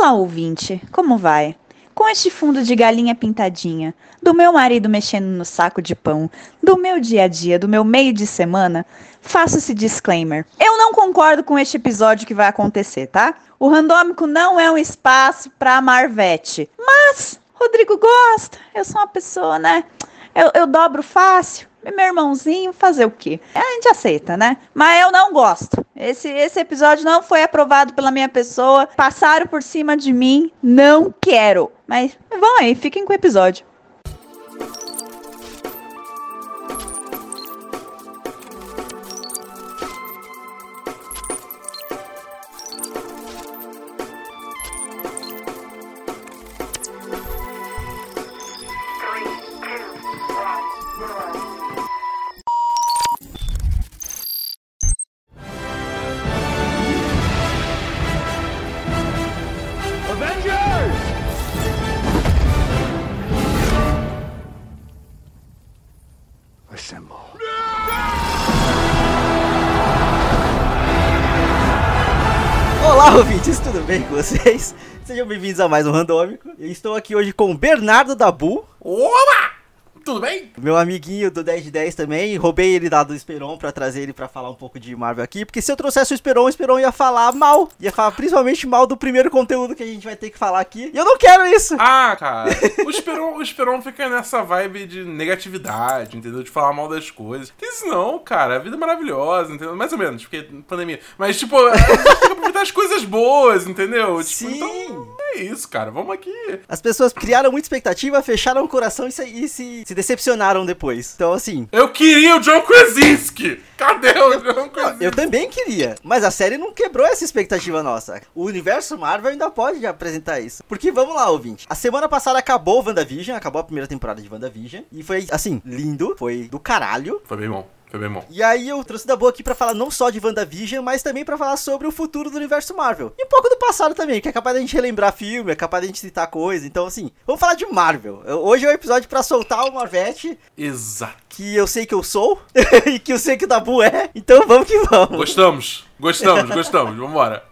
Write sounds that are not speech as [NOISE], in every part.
Olá, ouvinte, como vai? Com este fundo de galinha pintadinha, do meu marido mexendo no saco de pão, do meu dia a dia, do meu meio de semana, faço esse disclaimer. Eu não concordo com este episódio que vai acontecer, tá? O randômico não é um espaço para Marvete. Mas Rodrigo gosta, eu sou uma pessoa, né? Eu, eu dobro fácil. Meu irmãozinho, fazer o quê? A gente aceita, né? Mas eu não gosto. Esse, esse episódio não foi aprovado pela minha pessoa. Passaram por cima de mim. Não quero. Mas vão aí, fiquem com o episódio. Vocês? [LAUGHS] Sejam bem-vindos a mais um Randômico. Eu estou aqui hoje com o Bernardo Dabu. Oba! Tudo bem? Meu amiguinho do 10 de 10 também. Roubei ele da do Esperon pra trazer ele pra falar um pouco de Marvel aqui. Porque se eu trouxesse o Esperon, o Esperon ia falar mal. Ia falar principalmente mal do primeiro conteúdo que a gente vai ter que falar aqui. E eu não quero isso. Ah, cara. O Esperon, o Esperon fica nessa vibe de negatividade, entendeu? De falar mal das coisas. Isso não, cara. A vida é maravilhosa, entendeu? Mais ou menos, porque pandemia. Mas, tipo, a gente tem que aproveitar as coisas boas, entendeu? Tipo, Sim. Então, é isso, cara. Vamos aqui. As pessoas criaram muita expectativa, fecharam o coração e se, e se, se decepcionaram depois. Então, assim. Eu queria o John Krasinski! Cadê o John Krasinski? Eu também queria, mas a série não quebrou essa expectativa nossa. O universo Marvel ainda pode apresentar isso. Porque vamos lá, ouvinte. A semana passada acabou o WandaVision, acabou a primeira temporada de WandaVision. E foi, assim, lindo. Foi do caralho. Foi bem bom. Foi bem bom. E aí eu trouxe da boa aqui pra falar não só de WandaVision, mas também pra falar sobre o futuro do universo Marvel. E um pouco do passado também, que é capaz da gente relembrar filme, é capaz da gente citar coisa. Então, assim, vamos falar de Marvel. Hoje é o episódio pra soltar o Marvete. Exato. Que eu sei que eu sou [LAUGHS] e que eu sei que o Dabu é. Então vamos que vamos. Gostamos. Gostamos, gostamos. Vambora.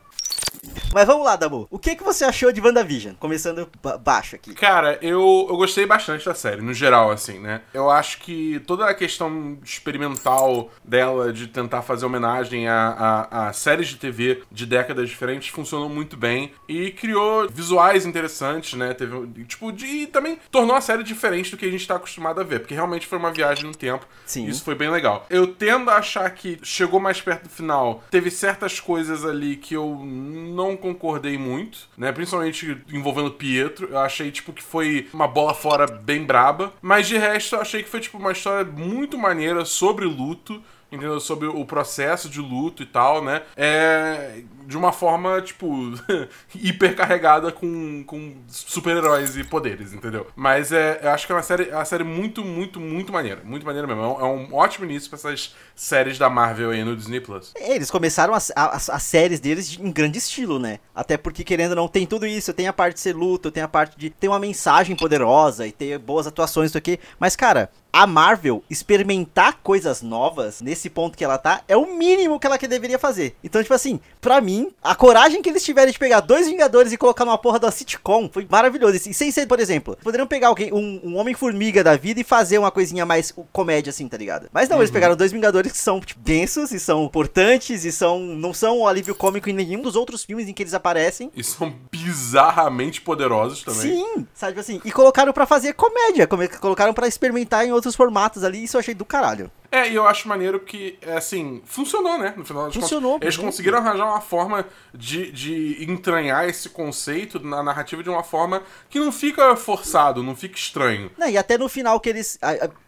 Mas vamos lá, Dabu. O que, que você achou de WandaVision? Começando baixo aqui. Cara, eu, eu gostei bastante da série, no geral, assim, né? Eu acho que toda a questão experimental dela de tentar fazer homenagem a, a, a séries de TV de décadas diferentes funcionou muito bem e criou visuais interessantes, né? Teve, tipo, de, e também tornou a série diferente do que a gente tá acostumado a ver, porque realmente foi uma viagem no tempo. Sim. Isso foi bem legal. Eu tendo a achar que chegou mais perto do final, teve certas coisas ali que eu não concordei muito, né? Principalmente envolvendo Pietro. Eu achei, tipo, que foi uma bola fora bem braba. Mas de resto, eu achei que foi, tipo, uma história muito maneira sobre luto entendeu? Sobre o processo de luto e tal, né? É. De uma forma, tipo, [LAUGHS] hipercarregada com, com super-heróis e poderes, entendeu? Mas é, eu acho que é uma série, é uma série muito, muito, muito maneira. Muito maneira mesmo. É um, é ótimo início pra essas séries da Marvel aí no Disney Plus. Eles começaram as, as, as, séries deles em grande estilo, né? Até porque, querendo ou não, tem tudo isso. Tem a parte de ser luto, tem a parte de ter uma mensagem poderosa e ter boas atuações, isso aqui. Mas, cara, a Marvel experimentar coisas novas nesse ponto que ela tá é o mínimo que ela que deveria fazer. Então, tipo assim, pra mim, a coragem que eles tiveram de pegar dois Vingadores e colocar numa porra da sitcom foi maravilhoso. E sem ser, por exemplo, poderiam pegar alguém, um, um Homem-Formiga da vida e fazer uma coisinha mais comédia, assim, tá ligado? Mas não, uhum. eles pegaram dois Vingadores que são tipo, densos e são importantes e são não são um alívio cômico em nenhum dos outros filmes em que eles aparecem. E são bizarramente poderosos também. Sim, sabe tipo assim. E colocaram para fazer comédia, colocaram para experimentar em outros formatos ali, isso eu achei do caralho. É, e eu acho maneiro que, é, assim, funcionou, né? No final das Funcionou. Contas. Eles conseguiram arranjar uma forma de, de entranhar esse conceito na narrativa de uma forma que não fica forçado, não fica estranho. Não, e até no final que eles.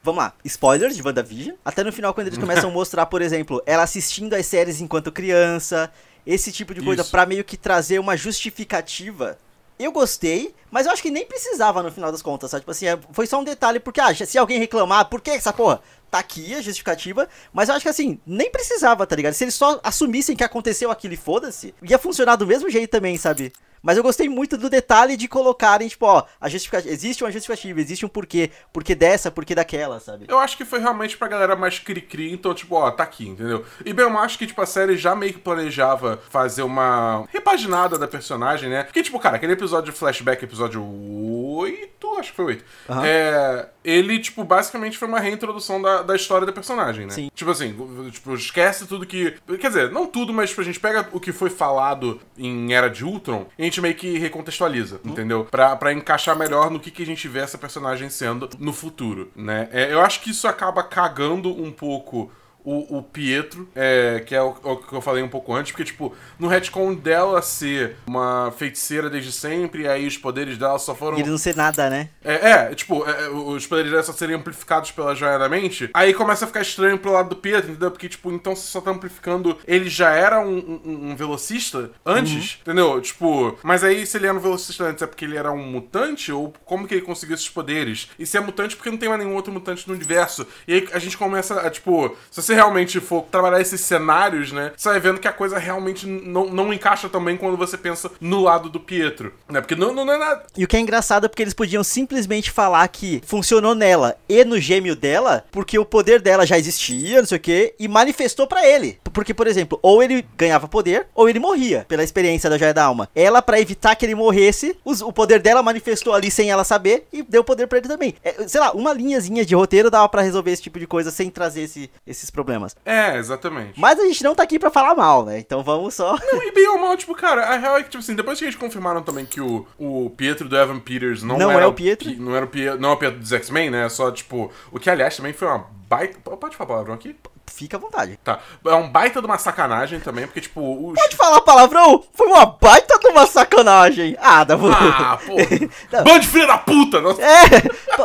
vamos lá, spoilers de WandaVision. Até no final, quando eles [LAUGHS] começam a mostrar, por exemplo, ela assistindo as séries enquanto criança, esse tipo de coisa, para meio que trazer uma justificativa eu gostei, mas eu acho que nem precisava no final das contas, sabe? Tipo assim, é, foi só um detalhe, porque, ah, se alguém reclamar, por que essa porra? Tá aqui a justificativa, mas eu acho que assim, nem precisava, tá ligado? Se eles só assumissem que aconteceu aquilo e foda-se, ia funcionar do mesmo jeito também, sabe? Mas eu gostei muito do detalhe de colocarem, tipo, ó, a justificativa. Existe uma justificativa, existe um porquê. Porquê dessa, porquê daquela, sabe? Eu acho que foi realmente pra galera mais cri-cri, então, tipo, ó, tá aqui, entendeu? E bem, eu acho que, tipo, a série já meio que planejava fazer uma repaginada da personagem, né? Porque, tipo, cara, aquele episódio de flashback, episódio 8, acho que foi 8. Aham. É. Ele, tipo, basicamente foi uma reintrodução da, da história da personagem, né? Sim. Tipo assim, tipo, esquece tudo que. Quer dizer, não tudo, mas tipo, a gente pega o que foi falado em Era de Ultron e a gente meio que recontextualiza, entendeu? Pra, pra encaixar melhor no que, que a gente vê essa personagem sendo no futuro, né? É, eu acho que isso acaba cagando um pouco. O, o Pietro, é, que é o, o que eu falei um pouco antes, porque, tipo, no retcon dela ser uma feiticeira desde sempre, e aí os poderes dela só foram. E ele não ser nada, né? É, é, tipo, é, é, os poderes dela só seriam amplificados pela joia da mente. Aí começa a ficar estranho pro lado do Pietro, entendeu? Porque, tipo, então você só tá amplificando. Ele já era um, um- um velocista antes, entendeu? Tipo, mas aí se ele era um velocista antes é porque ele era um mutante? Ou como que ele conseguiu esses poderes? E se é mutante, porque não tem mais nenhum outro mutante no universo. E aí a gente começa a, tipo, se você realmente for trabalhar esses cenários, né? Você vai vendo que a coisa realmente não, não encaixa também quando você pensa no lado do Pietro. Né? Porque não, não é nada. E o que é engraçado é porque eles podiam simplesmente falar que funcionou nela e no gêmeo dela, porque o poder dela já existia, não sei o que, e manifestou pra ele. Porque, por exemplo, ou ele ganhava poder, ou ele morria, pela experiência da Joia da Alma. Ela, pra evitar que ele morresse, os- o poder dela manifestou ali sem ela saber e deu poder pra ele também. É, sei lá, uma linhazinha de roteiro dava pra resolver esse tipo de coisa sem trazer esse- esses problemas. É, exatamente. Mas a gente não tá aqui pra falar mal, né? Então vamos só. Não, e bem ou mal, tipo, cara, a real é que, tipo assim, depois que eles confirmaram também que o, o Pietro do Evan Peters não, Não era é o Pietro. Pi- não era o Pietro, não é o Pietro dos X-Men, né? É só, tipo, o que aliás também foi uma baita. Pode falar palavrão aqui? Fica à vontade. Tá. É um baita de uma sacanagem também, porque, tipo, os. Pode falar palavrão? Foi uma baita de uma sacanagem. Ah, dá Ah, pô. [LAUGHS] De filha da puta! Nossa. É,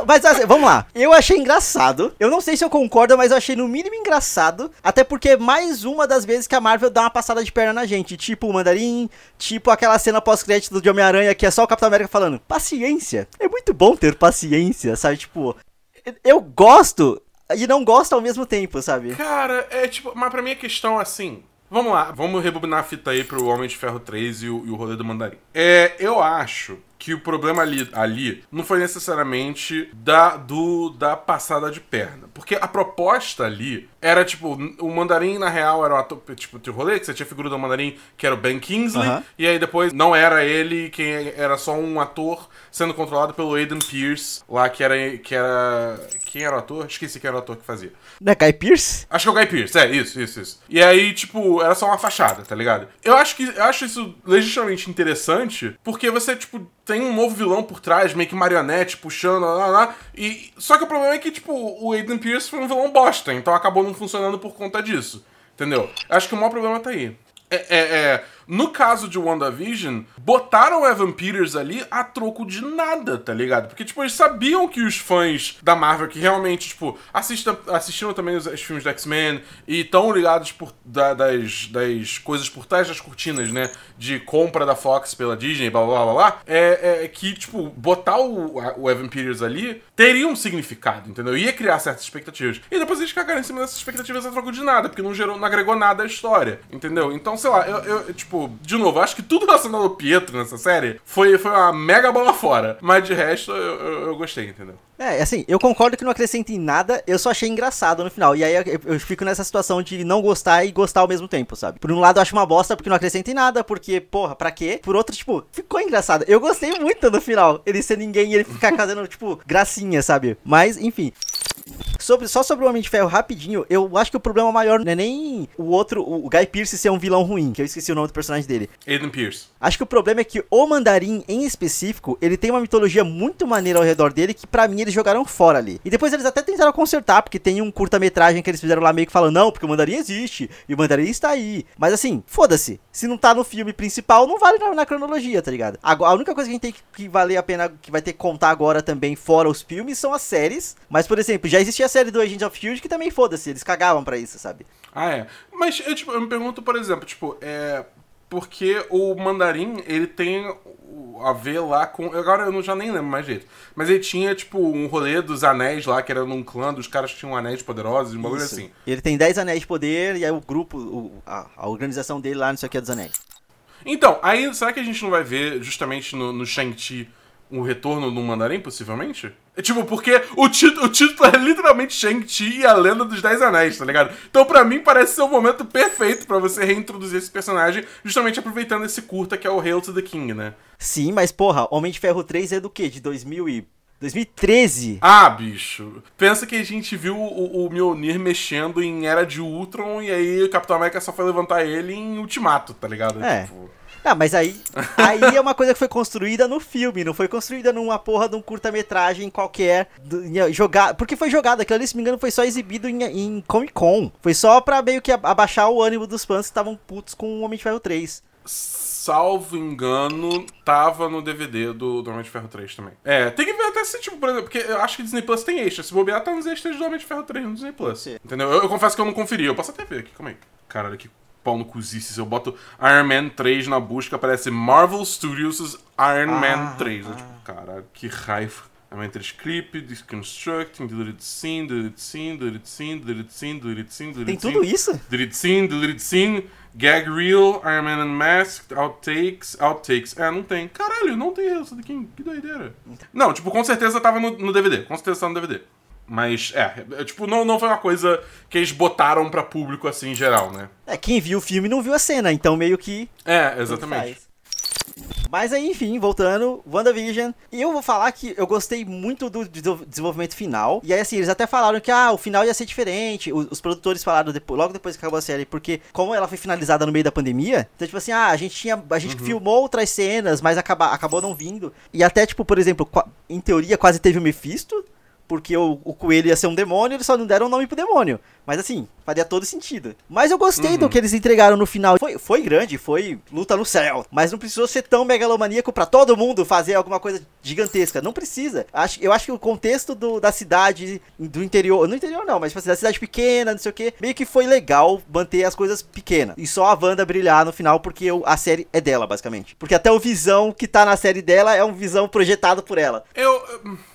mas assim, vamos lá. Eu achei engraçado. Eu não sei se eu concordo, mas eu achei no mínimo engraçado. Até porque é mais uma das vezes que a Marvel dá uma passada de perna na gente. Tipo o Mandarim, tipo aquela cena pós-crédito de Homem-Aranha que é só o Capitão América falando: paciência. É muito bom ter paciência, sabe? Tipo, eu gosto e não gosto ao mesmo tempo, sabe? Cara, é tipo, mas pra mim a questão assim. Vamos lá, vamos rebobinar a fita aí pro Homem de Ferro 3 e o, e o rolê do Mandarim. É, eu acho que o problema ali, ali não foi necessariamente da, do, da passada de perna. Porque a proposta ali era, tipo, o Mandarim, na real, era o ator, tipo, o rolê, que você tinha a figura do Mandarim, que era o Ben Kingsley, Aham. e aí depois não era ele, quem era só um ator sendo controlado pelo Aiden Pierce, lá que era, que era... Quem era o ator? Esqueci quem era o ator que fazia. Né, Guy Pierce? Acho que é o Guy Pearce, é, isso, isso, isso. E aí, tipo, era só uma fachada, tá ligado? Eu acho que eu acho isso legitimamente interessante, porque você, tipo, tem um novo vilão por trás, meio que marionete, puxando, lá, lá, lá. E. Só que o problema é que, tipo, o Aiden Pierce foi um vilão bosta, então acabou não funcionando por conta disso. Entendeu? Acho que o maior problema tá aí. É, é, é, no caso de WandaVision, botaram o Evan Peters ali a troco de nada, tá ligado? Porque, tipo, eles sabiam que os fãs da Marvel, que realmente, tipo, assistam, assistiram também os, os filmes do X-Men e estão ligados por, da- das, das coisas por trás das cortinas, né? De compra da Fox pela Disney, blá blá blá blá, é, é que, tipo, botar o, o Evan Peters ali teria um significado, entendeu? Ia criar certas expectativas. E depois eles cagaram em cima dessas expectativas a troco de nada, porque não gerou, não agregou nada à história, entendeu? Então, sei lá, eu, eu, tipo, de novo, acho que tudo relacionado ao Pietro nessa série foi, foi uma mega bola fora. Mas de resto, eu, eu, eu gostei, entendeu? É, assim, eu concordo que não acrescenta em nada, eu só achei engraçado no final. E aí eu, eu fico nessa situação de não gostar e gostar ao mesmo tempo, sabe? Por um lado eu acho uma bosta porque não acrescenta em nada, porque, porra, pra quê? Por outro, tipo, ficou engraçado. Eu gostei muito no final, ele ser ninguém e ele ficar [LAUGHS] fazendo, tipo, gracinha, sabe? Mas, enfim. Sobre, só sobre o Homem de Ferro, rapidinho, eu acho que o problema maior não é nem o outro, o Guy Pearce ser um vilão ruim, que eu esqueci o nome do personagem dele. Aiden Pierce. Acho que o problema é que o Mandarim, em específico, ele tem uma mitologia muito maneira ao redor dele que pra mim eles jogaram fora ali. E depois eles até tentaram consertar, porque tem um curta-metragem que eles fizeram lá meio que falando, não, porque o Mandarim existe, e o Mandarim está aí. Mas assim, foda-se. Se não tá no filme principal, não vale na, na cronologia, tá ligado? Agora, a única coisa que a gente tem que, que valer a pena, que vai ter que contar agora também, fora os filmes, são as séries. Mas, por exemplo, já existia a série do Agents of Shield que também foda-se, eles cagavam pra isso, sabe? Ah, é. Mas eu, tipo, eu me pergunto, por exemplo, tipo, é. Porque o mandarim, ele tem a ver lá com. Agora eu não, já nem lembro mais jeito. Mas ele tinha, tipo, um rolê dos anéis lá, que era num clã dos caras que tinham anéis poderosos, um bagulho Isso. assim. Ele tem 10 anéis de poder, e aí o grupo, o- a, a organização dele lá, não sei o que, é dos anéis. Então, aí será que a gente não vai ver justamente no, no Shang-Chi um retorno no Mandarim, possivelmente? É tipo, porque o, tito- o título é literalmente Shang-Chi e a Lenda dos Dez Anéis, tá ligado? Então, pra mim, parece ser o momento perfeito pra você reintroduzir esse personagem, justamente aproveitando esse curta que é o Hail to the King, né? Sim, mas porra, Homem de Ferro 3 é do quê? De 2000 e... 2013? Ah, bicho. Pensa que a gente viu o, o Mjolnir mexendo em Era de Ultron e aí o Capitão América só foi levantar ele em Ultimato, tá ligado? É. Tipo, Ah, mas aí, aí é uma coisa que foi construída no filme, não foi construída numa porra de um curta-metragem qualquer. do- em- Jogar, porque foi jogado, aquilo ali, se não me engano, foi só exibido em, em Comic Con. Foi só pra meio que aba- abaixar o ânimo dos fãs que estavam putos com o Homem de Ferro 3. salvo engano, tava no DVD do, do Homem de Ferro 3 também. É, tem que ver até se, tipo, por exemplo, porque eu acho que Disney Plus tem extra. Se bobear, tá nos extras do Homem de Ferro 3 no Disney Plus. ser. Entendeu? Eu, eu confesso que eu não conferi, eu posso até ver aqui, calma aí. Caralho, que pau no eu boto Iron Man 3 na busca, aparece Marvel Studios Iron Man 3. Eu, tipo, caralho, que raiva. Iron Man 3 clip, Deconstructing, Deleted Scene, Deleted Scene, Deleted Scene, Deleted Scene, Deleted Scene, Deleted Tem tudo isso? Deleted scene, deleted scene, gag reel, Iron Man Unmasked, outtakes, outtakes. É, não tem. Caralho, não tem isso daqui. Que doideira. Não, tipo, com certeza tava no, no DVD. Com certeza tá no DVD. Mas, é, é, tipo, não, não foi uma coisa que eles botaram pra público assim em geral, né? É, quem viu o filme não viu a cena, então meio que. É, exatamente. Mas aí, enfim, voltando, WandaVision. E eu vou falar que eu gostei muito do desenvol- desenvolvimento final. E aí, assim, eles até falaram que ah, o final ia ser diferente. Os, os produtores falaram depois, logo depois que acabou a série, porque como ela foi finalizada no meio da pandemia, então, tipo assim, ah, a gente tinha. A gente filmou outras cenas, mas acaba, acabou não vindo. E até, tipo, por exemplo, em teoria quase teve o Mephisto. Porque o, o coelho ia ser um demônio, eles só não deram o nome pro demônio. Mas assim, faria todo sentido. Mas eu gostei do que eles entregaram no final. Foi, foi grande, foi luta no céu. Mas não precisou ser tão megalomaníaco pra todo mundo fazer alguma coisa gigantesca. Não precisa. Acho, eu acho que o contexto do, da cidade, do interior. No interior não, mas tipo assim, da cidade pequena, não sei o que. Meio que foi legal manter as coisas pequenas. E só a Wanda brilhar no final, porque o- a série é dela, basicamente. Porque até o visão que tá na série dela é um visão projetado por ela. Eu.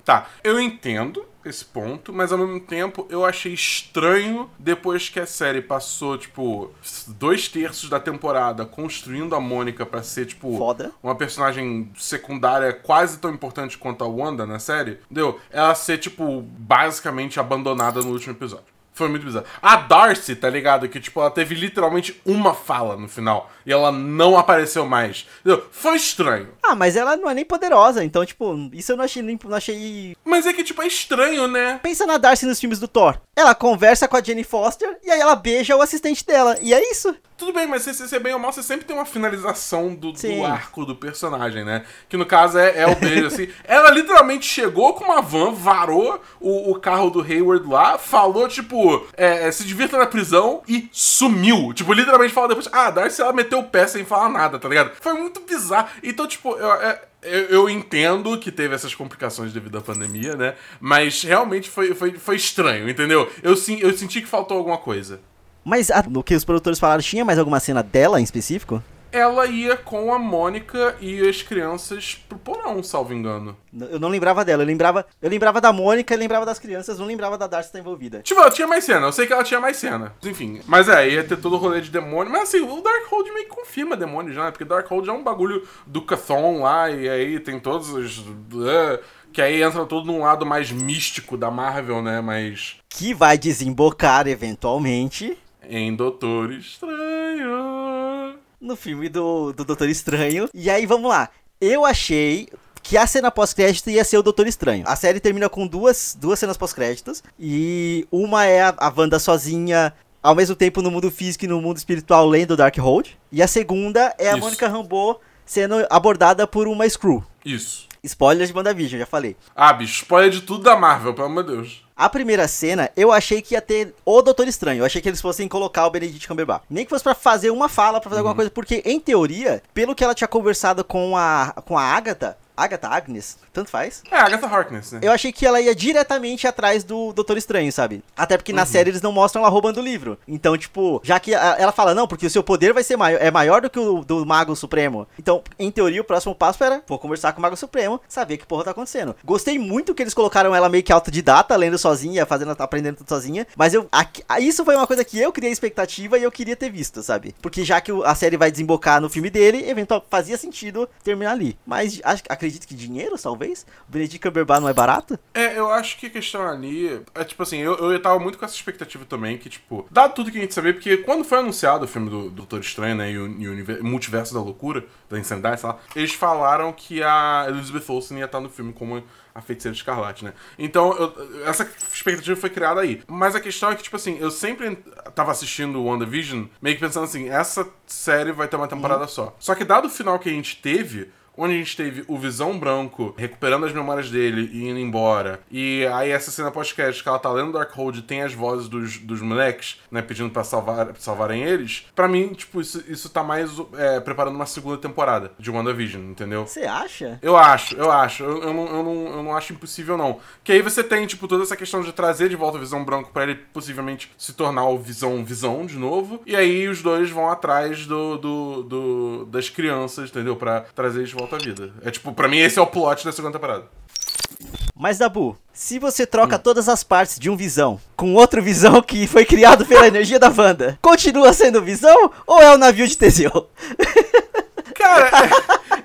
Tá, eu entendo esse ponto, mas ao mesmo tempo eu achei estranho depois que a série passou, tipo, dois terços da temporada construindo a Mônica pra ser, tipo, Foda. uma personagem secundária quase tão importante quanto a Wanda na série, entendeu? Ela ser, tipo, basicamente abandonada no último episódio. Foi muito bizarro. A Darcy, tá ligado? Que, tipo, ela teve literalmente uma fala no final. E ela não apareceu mais. Entendeu? Foi estranho. Ah, mas ela não é nem poderosa, então, tipo, isso eu não achei nem. Não achei. Mas é que, tipo, é estranho, né? Pensa na Darcy nos filmes do Thor. Ela conversa com a Jenny Foster e aí ela beija o assistente dela. E é isso. Tudo bem, mas se você ser bem ou mal, você sempre tem uma finalização do, do arco do personagem, né? Que no caso é, é o beijo, assim. [LAUGHS] Ela literalmente chegou com uma van, varou o, o carro do Hayward lá, falou, tipo, é, é, se divirta na prisão e sumiu. Tipo, literalmente falou depois, ah, Darcy ela meteu o pé sem falar nada, tá ligado? Foi muito bizarro. Então, tipo, eu, é, eu, eu entendo que teve essas complicações devido à pandemia, né? Mas realmente foi, foi, foi estranho, entendeu? Eu, eu senti que faltou alguma coisa. Mas a- no que os produtores falaram, tinha mais alguma cena dela em específico? Ela ia com a Mônica e as crianças pro porão, salvo engano. Eu não lembrava dela, eu lembrava, eu lembrava da Mônica e lembrava das crianças, não lembrava da Darcy estar envolvida. Tipo, ela tinha mais cena, eu sei que ela tinha mais cena. Enfim, mas é, ia ter todo o rolê de demônio. Mas assim, o Darkhold meio que confirma demônio já, né? Porque Darkhold é um bagulho do Cathon lá, e aí tem todos os. que aí entra todo num lado mais místico da Marvel, né? Mas. Que vai desembocar eventualmente Em Doutor Estranho. No filme do, do Doutor Estranho. E aí, vamos lá. Eu achei que a cena pós-crédito ia ser o Doutor Estranho. A série termina com duas, duas cenas pós-créditos. E uma é a, a Wanda sozinha, ao mesmo tempo no mundo físico e no mundo espiritual, lendo Darkhold. E a segunda é a Isso. Mônica Rambeau sendo abordada por uma Screw. Isso. Spoilers de WandaVision, já falei. Ah, bicho, spoiler de tudo da Marvel, pelo amor de Deus. A primeira cena, eu achei que ia ter o Doutor Estranho. Eu achei que eles fossem colocar o Benedict Cumberbatch. Nem que fosse pra fazer uma fala, pra fazer alguma coisa. Porque, em teoria, pelo que ela tinha conversado com a, com a Agatha, Agatha, Agnes, tanto faz. É, Agatha Harkness, né? Eu achei que ela ia diretamente atrás do Doutor Estranho, sabe? Até porque na série eles não mostram ela roubando o livro. Então, tipo, já que a- ela fala, não, porque o seu poder vai ser maior, é maior do que o do Mago Supremo. Então, em teoria, o próximo passo era, vou conversar com o Mago Supremo, saber que porra tá acontecendo. Gostei muito que eles colocaram ela meio que autodidata, lendo sozinha, fazendo, aprendendo tudo sozinha. Mas eu, aqui- a- isso foi uma coisa que eu criei expectativa e eu queria ter visto, sabe? Porque já que a série vai desembocar no filme dele, eventual fazia sentido terminar ali. Mas acho- acredito que dinheiro, talvez? O Benedict Cumberbatch não é barato? É, eu acho que a questão ali. É tipo assim, eu, eu tava muito com essa expectativa também, que, tipo, dado tudo que a gente sabia, porque quando foi anunciado o filme do, do Doutor Estranho, né, e o, e o multiverso da loucura, da insanidade, sei lá, eles falaram que a Elizabeth Olsen ia estar no filme como a feiticeira escarlate, né? Então, eu- essa expectativa foi criada aí. Mas a questão é que, tipo assim, eu sempre tava assistindo o WandaVision, meio que pensando assim, essa série vai ter uma temporada só. Só que dado o final que a gente teve, onde a gente teve o Visão Branco recuperando as memórias dele e indo embora. E aí essa cena pós-crédito que ela tá lendo Darkhold e tem as vozes dos, dos moleques, né, pedindo pra salvar, salvarem eles. Pra mim, tipo, isso, isso tá mais é, preparando uma segunda temporada de WandaVision, entendeu? Você acha? Eu acho, eu acho. Eu, eu, não, eu, não, eu não acho impossível, não. Que aí você tem, tipo, toda essa questão de trazer de volta o Visão Branco pra ele possivelmente se tornar o Visão Visão de novo. E aí os dois vão atrás do, do, do- das crianças, entendeu? Pra trazer eles volta à vida. É tipo, pra mim esse é o plot da segunda temporada. Mas, Dabu, se você troca todas as partes de um Visão com outro Visão que foi criado pela [LAUGHS] energia da Wanda, continua sendo Visão ou é o navio de Teseu? [LAUGHS] Cara,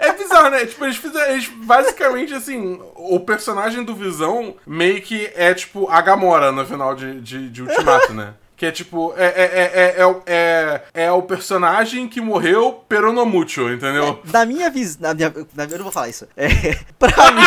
é, é bizarro, né? Tipo, eles fizeram. Eles, basicamente, assim, o personagem do Visão meio que é, tipo, a Gamora no final de, de, de Ultimato, né? Que é tipo, é, é, é, é, o- é, é o personagem que morreu peronomútil, entendeu? Na minha visão. Na minha, eu não vou falar isso. É, [LAUGHS] pra mim,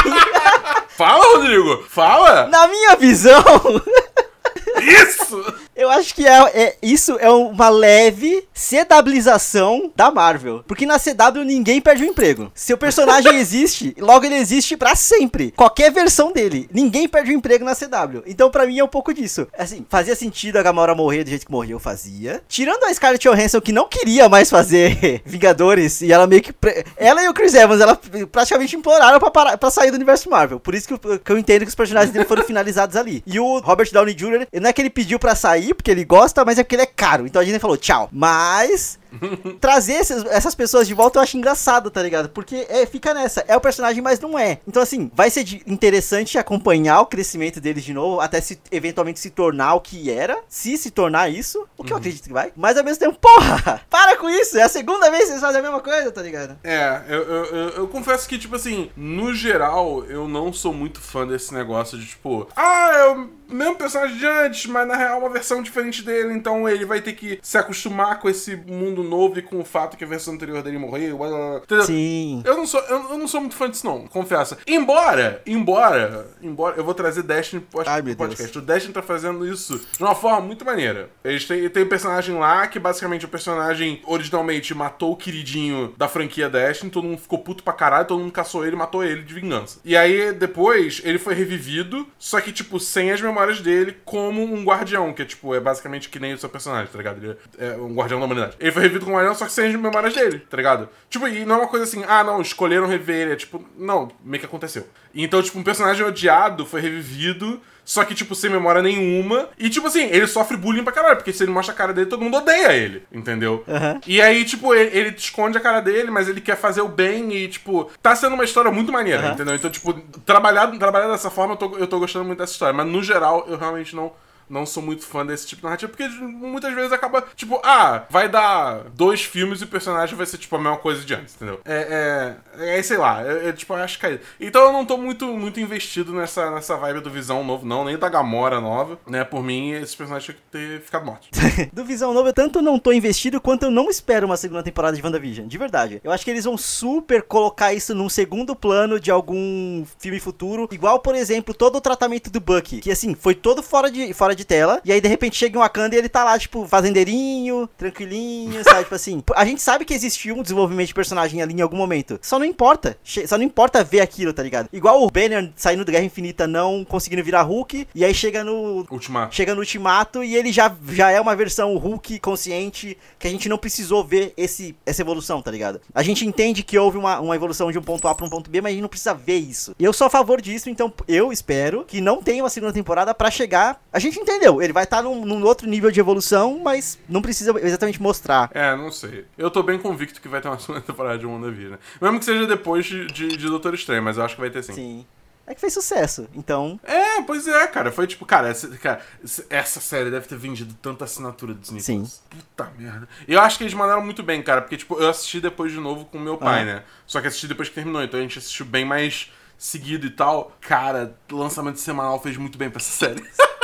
Fala, Rodrigo! Fala! na minha visão, [LAUGHS] Isso! Eu acho que é, é- isso é uma leve CWização da Marvel. Porque na CW ninguém perde o emprego. Seu personagem [LAUGHS] existe, logo ele existe pra sempre. Qualquer versão dele. Ninguém perde o emprego na CW. Então pra mim é um pouco disso. Assim, fazia sentido a Gamora morrer do jeito que morreu, fazia. Tirando a Scarlett Johansson que não queria mais fazer [LAUGHS] Vingadores e ela meio que pre- ela e o Chris Evans, ela praticamente imploraram pra, parar, pra sair do universo Marvel. Por isso que eu, que eu entendo que os personagens dele foram [LAUGHS] finalizados ali. E o Robert Downey Jr., não é que ele pediu pra sair porque ele gosta, mas é porque ele é caro. Então a gente falou tchau. Mas [LAUGHS] trazer esses- essas pessoas de volta eu acho engraçado, tá ligado? Porque é, fica nessa, é o personagem, mas não é. Então, assim, vai ser de- interessante acompanhar o crescimento deles de novo, até se eventualmente se tornar o que era. Se se tornar isso, o que eu acredito que vai. Mas ao mesmo tempo, [LAUGHS] porra! Para com isso! É a segunda vez que vocês fazem a mesma coisa, tá ligado? É, eu, eu, eu, eu confesso que, tipo assim, no geral, eu não sou muito fã desse negócio de, tipo, ah, é o mesmo personagem de antes, mas na real é uma versão diferente dele, então ele vai ter que se acostumar com esse mundo novo e com o fato que a versão anterior dele morreu, blá, blá, blá. Sim. Eu não sou, eu, eu não sou muito fã disso, não, confesso. Embora, embora, embora, eu vou trazer Destiny pro podcast. O Destiny tá fazendo isso de uma forma muito maneira. Eles têm, tem um personagem lá que basicamente o personagem originalmente matou o queridinho da franquia Destiny, todo mundo ficou puto pra caralho, todo mundo caçou ele e matou ele de vingança. E aí depois ele foi revivido, só que tipo, sem as memórias dele, como um guardião, que é tipo, é basicamente que nem o seu personagem, tá ligado? Ele é um guardião da humanidade. Ele foi revivido como um guardião, só que sem as memórias dele, tá ligado? Tipo, e não é uma coisa assim, ah, não, escolheram rever ele. É tipo, não, meio que aconteceu. Então, tipo, um personagem odiado foi revivido. Só que, tipo, sem memória nenhuma. E, tipo assim, ele sofre bullying pra caralho. Porque se ele mostra a cara dele, todo mundo odeia ele. Entendeu? Aham. E aí, tipo, ele, ele esconde a cara dele, mas ele quer fazer o bem. E, tipo, tá sendo uma história muito maneira, Aham. entendeu? Então, tipo, trabalhar, trabalhar dessa forma, eu tô, eu tô gostando muito dessa história. Mas, no geral, eu realmente não não sou muito fã desse tipo de narrativa, porque muitas vezes acaba, tipo, ah, vai dar dois filmes e o personagem vai ser, tipo, a mesma coisa de antes, entendeu? É, é, é sei lá, é, é, tipo, acho caído. Então eu não tô muito, muito investido nessa, nessa vibe do Visão novo, não, nem da Gamora nova, né? Por mim, esses personagens tinham que ter ficado mortos. [LAUGHS] Do Visão Novo, eu tanto não tô investido quanto eu não espero uma segunda temporada de WandaVision. De verdade. Eu acho que eles vão super colocar isso num segundo plano de algum filme futuro. Igual, por exemplo, todo o tratamento do Bucky. Que assim, foi todo fora de, fora de de tela, e aí de repente chega em Wakanda e ele tá lá, tipo, fazendeirinho, tranquilinho, sabe? [LAUGHS] tipo assim, a gente sabe que existiu um desenvolvimento de personagem ali em algum momento. Só não importa. Só não importa ver aquilo, tá ligado? Igual o Banner saindo do Guerra Infinita não conseguindo virar Hulk, e aí chega no Ultimato. chega no Ultimato e ele já, já é uma versão Hulk consciente que a gente não precisou ver esse, essa evolução, tá ligado? A gente entende que houve uma, uma evolução de um ponto A pra um ponto B, mas a gente não precisa ver isso. E eu sou a favor disso, então eu espero que não tenha uma segunda temporada pra chegar. A gente entendeu, ele vai estar num, num outro nível de evolução, mas não precisa exatamente mostrar. É, não sei. Eu tô bem convicto que vai ter uma [LAUGHS] segunda temporada de WandaVision. Mesmo que seja depois de, de, de Doutor Estranho, mas eu acho que vai ter sim. Sim. É que fez sucesso, então. É, pois é, cara. Foi tipo, cara, essa, cara, essa série deve ter vendido tanta assinatura do Disney Sim. Puta merda. Eu acho que eles mandaram muito bem, cara, porque, tipo, eu assisti depois de novo com meu pai, Ah. né? Só que assisti depois que terminou, então a gente assistiu bem mais seguido e tal. Cara, lançamento semanal fez muito bem pra essa série. [LAUGHS]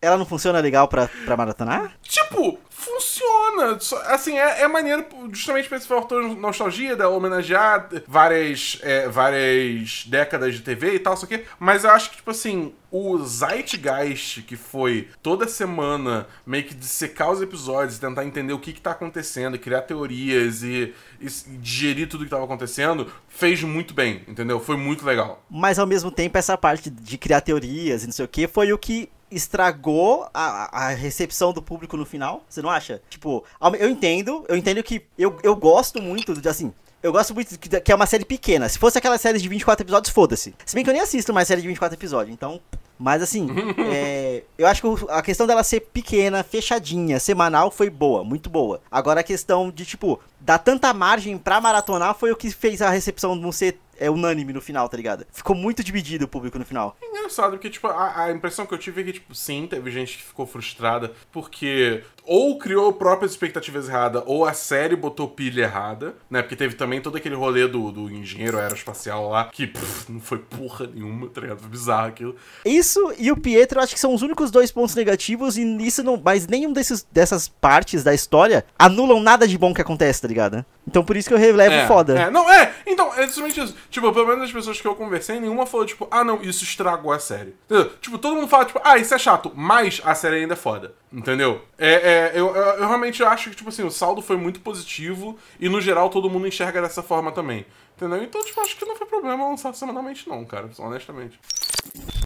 Ela não funciona legal pra, pra maratonar? tipo, funciona. Assim, é, é maneiro justamente pra esse fator nostalgia, dela homenagear várias, é, várias décadas de TV e tal, isso aqui. Mas eu acho que, tipo assim, o zeitgeist que foi toda semana meio que dissecar os episódios e tentar entender o que que tá acontecendo, criar teorias e, e digerir tudo que tava acontecendo, fez muito bem, entendeu? Foi muito legal. Mas ao mesmo tempo, essa parte de criar teorias e não sei o que foi o que estragou a, a recepção do público no final. Você não acha? Tipo, eu entendo, eu entendo que eu, eu gosto muito de assim. Eu gosto muito que, é uma série pequena. Se fosse aquela série de 24 episódios, foda-se. Se bem que eu nem assisto mais série de 24 episódios, então. Mas assim, [LAUGHS] é, eu acho que a questão dela ser pequena, fechadinha, semanal foi boa, muito boa. Agora a questão de, tipo, dar tanta margem pra maratonar foi o que fez a recepção não ser é, unânime no final, tá ligado? Ficou muito dividido o público no final. É engraçado, porque, tipo, a, a impressão que eu tive é que, tipo, sim, teve gente que ficou frustrada porque ou criou próprias expectativas erradas, ou a série botou pilha errada, né? Porque teve também todo aquele rolê do, do engenheiro aeroespacial lá, que pff, não foi porra nenhuma, tá ligado? Foi bizarro aquilo. Isso e o Pietro eu acho que são os únicos dois pontos negativos e isso não, mas nenhum desses, dessas partes da história anulam nada de bom que acontece, tá ligado? Então por isso que eu relevo é, foda. É, não, é, então, é justamente isso. Tipo, pelo menos as pessoas que eu conversei, nenhuma falou, tipo, ah, não, isso estragou a série. Entendeu? Tipo, todo mundo fala, tipo, ah, isso é chato, mas a série ainda é foda. Entendeu? É, é, eu, eu, eu realmente acho que, tipo assim, o saldo foi muito positivo e, no geral, todo mundo enxerga dessa forma também. Entendeu? Então, tipo, acho que não foi problema lançar semanalmente, não, cara, honestamente.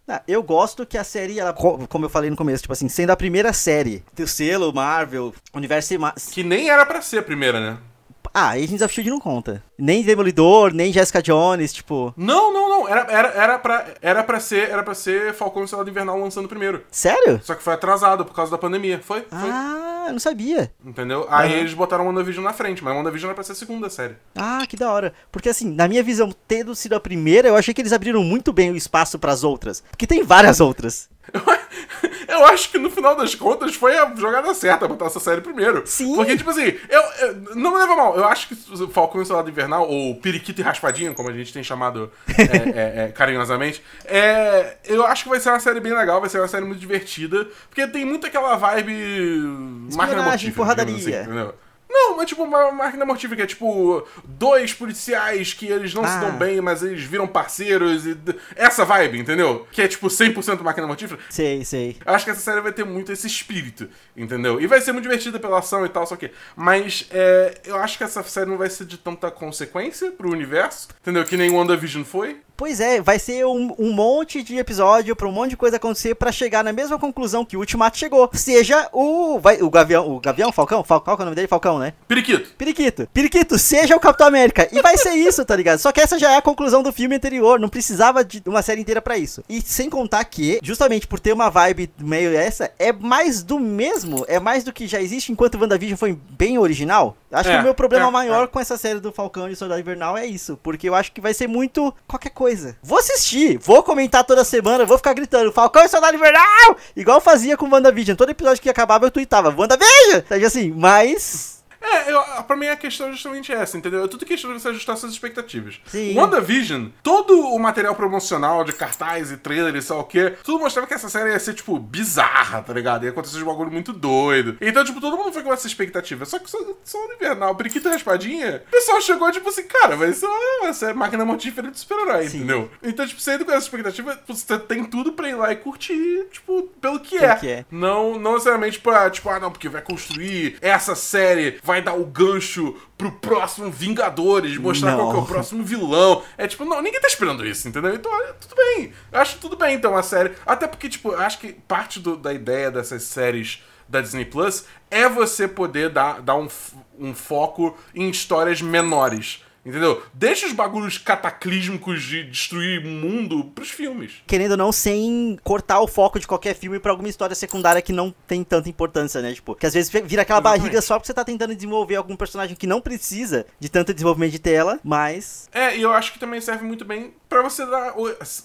Ah, eu gosto que a série, ela, co- como eu falei no começo, tipo assim, sendo a primeira série do selo, Marvel, Universo Que nem era pra ser a primeira, né? Ah, Agents of Shield não conta. Nem Demolidor, nem Jessica Jones, tipo. Não, não, não. Era, era, era, pra, era, pra, ser, era pra ser Falcão e Soldado Invernal lançando primeiro. Sério? Só que foi atrasado por causa da pandemia. Foi, foi. Ah, eu não sabia. Entendeu? Aí eles botaram WandaVision na frente, mas WandaVision era pra ser a segunda série. Ah, que da hora. Porque assim, na minha visão, tendo sido a primeira, eu achei que eles abriram muito bem o espaço pras outras. Porque tem várias outras. [LAUGHS] Eu acho que no final das contas foi a jogada certa botar essa série primeiro. Sim. Porque, tipo assim, eu, eu- não me leva mal. Eu acho que Falcão e o Soldado Invernal, ou Periquito e Raspadinho, como a gente tem chamado é, [LAUGHS] é, é, carinhosamente, é, eu acho que vai ser uma série bem legal, vai ser uma série muito divertida. Porque tem muito aquela vibe. máquina mortífera. digamos porradaria. assim, entendeu? Não, mas tipo uma máquina mortífera, que é tipo dois policiais que eles não se Ah. dão bem, mas eles viram parceiros e. Essa vibe, entendeu? Que é tipo 100% máquina mortífera. Sei, sei. Eu acho que essa série vai ter muito esse espírito, entendeu? E vai ser muito divertida pela ação e tal, só que. Mas é, eu acho que essa série não vai ser de tanta consequência pro universo, entendeu? Que nem WandaVision foi. Pois é, vai ser um, um monte de episódio pra um monte de coisa acontecer pra chegar na mesma conclusão que o Ultimato chegou. Seja o. Vai, o Gavião. O Gavião? Falcão? Falcão, qual que é o nome dele? Falcão, né? Periquito. Periquito. Periquito, seja o Capitão América. E vai ser isso, tá ligado? Só que essa já é a conclusão do filme anterior. Não precisava de uma série inteira pra isso. E sem contar que, justamente por ter uma vibe meio essa, é mais do mesmo. É mais do que já existe enquanto WandaVision foi bem original. Acho É, que o meu problema é, maior é. com essa série do Falcão e Soldado Invernal é isso. Porque eu acho que vai ser muito qualquer coisa. Vou assistir, vou comentar toda semana, vou ficar gritando Falcão e Soldado Invernal! Igual eu fazia com WandaVision. Todo episódio que acabava eu tweetava WandaVision! Sabe assim, mas. É, eu, pra mim a questão é justamente essa, entendeu? É tudo questão de você ajustar suas expectativas. Sim. WandaVision, todo o material promocional de cartaz e trailer e sei lá o quê, tudo mostrava que essa série ia ser, tipo, bizarra, tá ligado? Ia acontecer um bagulho muito doido. Então, tipo, todo mundo foi com essa expectativa. Só que só, só no Invernal, Periquito e Raspadinha, o pessoal chegou, tipo assim, cara, vai ser uma, vai ser máquina mortífera de super-herói, entendeu? Então, tipo, você indo com essa expectativa, você tem tudo pra ir lá e curtir, tipo, pelo que, Pelo é. que é. Não, não necessariamente pra, tipo, ah, não, porque vai construir essa série, vai dar o gancho pro próximo Vingadores, mostrar Não. qual que é o próximo vilão. É tipo, não, ninguém tá esperando isso, entendeu? Então, tudo bem. Eu acho tudo bem, então, a série. Até porque, tipo, acho que parte do- da ideia dessas séries da Disney Plus é você poder dar, dar um, um foco em histórias menores. Entendeu? Deixa os bagulhos cataclísmicos de destruir o mundo pros filmes. Querendo ou não, sem cortar o foco de qualquer filme pra alguma história secundária que não tem tanta importância, né? Tipo, que às vezes vira aquela Exatamente. barriga só porque você tá tentando desenvolver algum personagem que não precisa de tanto desenvolvimento de tela, mas. É, e eu acho que também serve muito bem pra você dar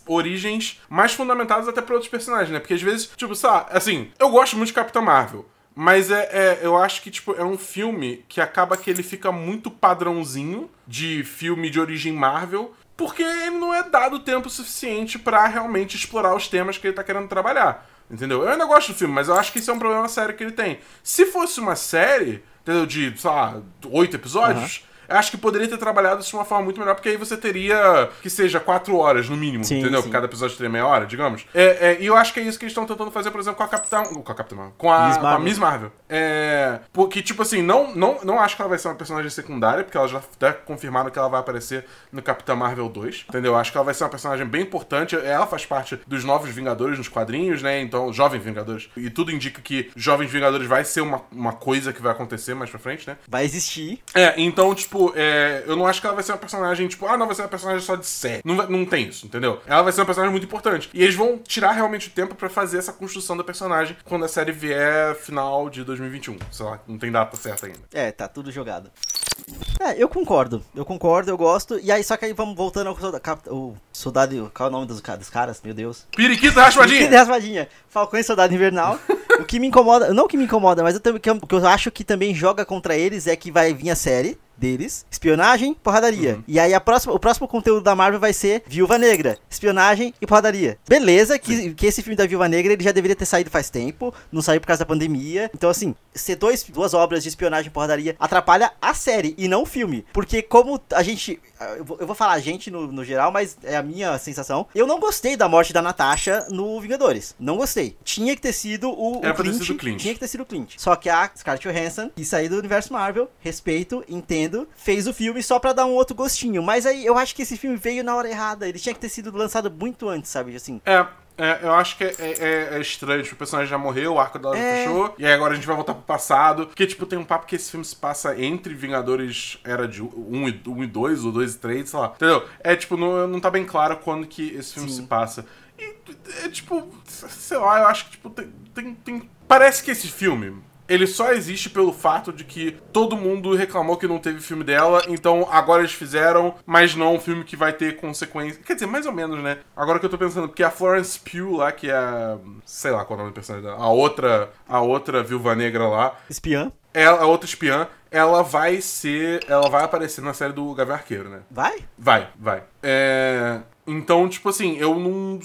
origens mais fundamentadas até pra outros personagens, né? Porque às vezes, tipo, sei lá, assim, eu gosto muito de Capitão Marvel. Mas é, é- eu acho que, tipo, é um filme que acaba que ele fica muito padrãozinho de filme de origem Marvel, porque ele não é dado tempo suficiente pra realmente explorar os temas que ele tá querendo trabalhar. Entendeu? Eu ainda gosto do filme, mas eu acho que isso é um problema sério que ele tem. Se fosse uma série, entendeu? De, sei lá, oito episódios, eu acho que poderia ter trabalhado isso de uma forma muito melhor, porque aí você teria que seja quatro horas no mínimo, Sim, entendeu? sim. Cada episódio teria meia hora, digamos. É, é, e eu acho que é isso que eles estão tentando fazer, por exemplo, com a Capitã. Com a Capitã Marvel. Com a Miss com a Marvel. Miss Marvel. É. Porque, tipo assim, não, não, não acho que ela vai ser uma personagem secundária, porque elas já até confirmaram que ela vai aparecer no Capitã Marvel 2. Entendeu? Acho que ela vai ser uma personagem bem importante. Ela faz parte dos novos Vingadores nos quadrinhos, né? Então, Jovens Vingadores. E tudo indica que Jovens Vingadores vai ser uma, uma coisa que vai acontecer mais pra frente, né? Vai existir. É, então, tipo, é, eu não acho que ela vai ser uma personagem, tipo, ah, não, vai ser uma personagem só de série. Não, vai- não tem isso, entendeu? Ela vai ser uma personagem muito importante. E eles vão tirar realmente o tempo pra fazer essa construção da personagem quando a série vier final de 2021. Sei lá, não tem data certa ainda. É, tá tudo jogado. É, eu concordo. Eu concordo, eu gosto. E aí, só que aí vamos voltando ao soldado. O soldado. Qual é o nome dos, dos caras? Meu Deus. Periquito Raspadinha! raspadinha. Falcão e Soldado Invernal. o que me incomoda, não o que me incomoda, mas eu- o que eu acho que também joga contra eles é que vai vir a série deles, espionagem, porradaria. E aí a próxima, o próximo conteúdo da Marvel vai ser Viúva Negra, espionagem e porradaria. Beleza, que, que esse filme da Viúva Negra ele já deveria ter saído faz tempo, não saiu por causa da pandemia. Então assim, ser dois, duas obras de espionagem e porradaria atrapalha a série e não o filme. Porque como a gente, eu vou, eu vou falar a gente no, no geral, mas é a minha sensação. Eu não gostei da morte da Natasha no Vingadores. Não gostei. Tinha que ter sido o, o Era Clint, Clint. Tinha que ter sido o Clint. Só que a Scarlett Johansson quis sair do universo Marvel, respeito, entendo, fez o filme só pra dar um outro gostinho. Mas aí eu acho que esse filme veio na hora errada. Ele tinha que ter sido lançado muito antes, sabe? Assim. É. é, eu acho que é, é- é estranho, tipo, o personagem já morreu, o arco dela já É. fechou, e aí agora a gente vai voltar pro passado. Porque, tipo, tem um papo que esse filme se passa entre Vingadores Era de 1 e, 1 e 2, ou 2 e 3, sei lá. Entendeu? É, tipo, não, não tá bem claro quando que esse filme Sim. se passa. E, é, tipo, sei lá, eu acho que, tipo, tem, tem, tem... Parece que esse filme... Ele só existe pelo fato de que todo mundo reclamou que não teve filme dela, então agora eles fizeram, mas não um filme que vai ter consequência. Quer dizer, mais ou menos, né? Agora que eu tô pensando, porque a Florence Pugh lá, que é. a- sei lá qual é o nome do personagem dela, a outra, a outra viúva negra lá, Espiã. ela, a outra espiã, ela vai ser. Ela vai aparecer na série do Gavião Arqueiro, né? Vai? Vai, vai. É. Então, tipo assim, eu não.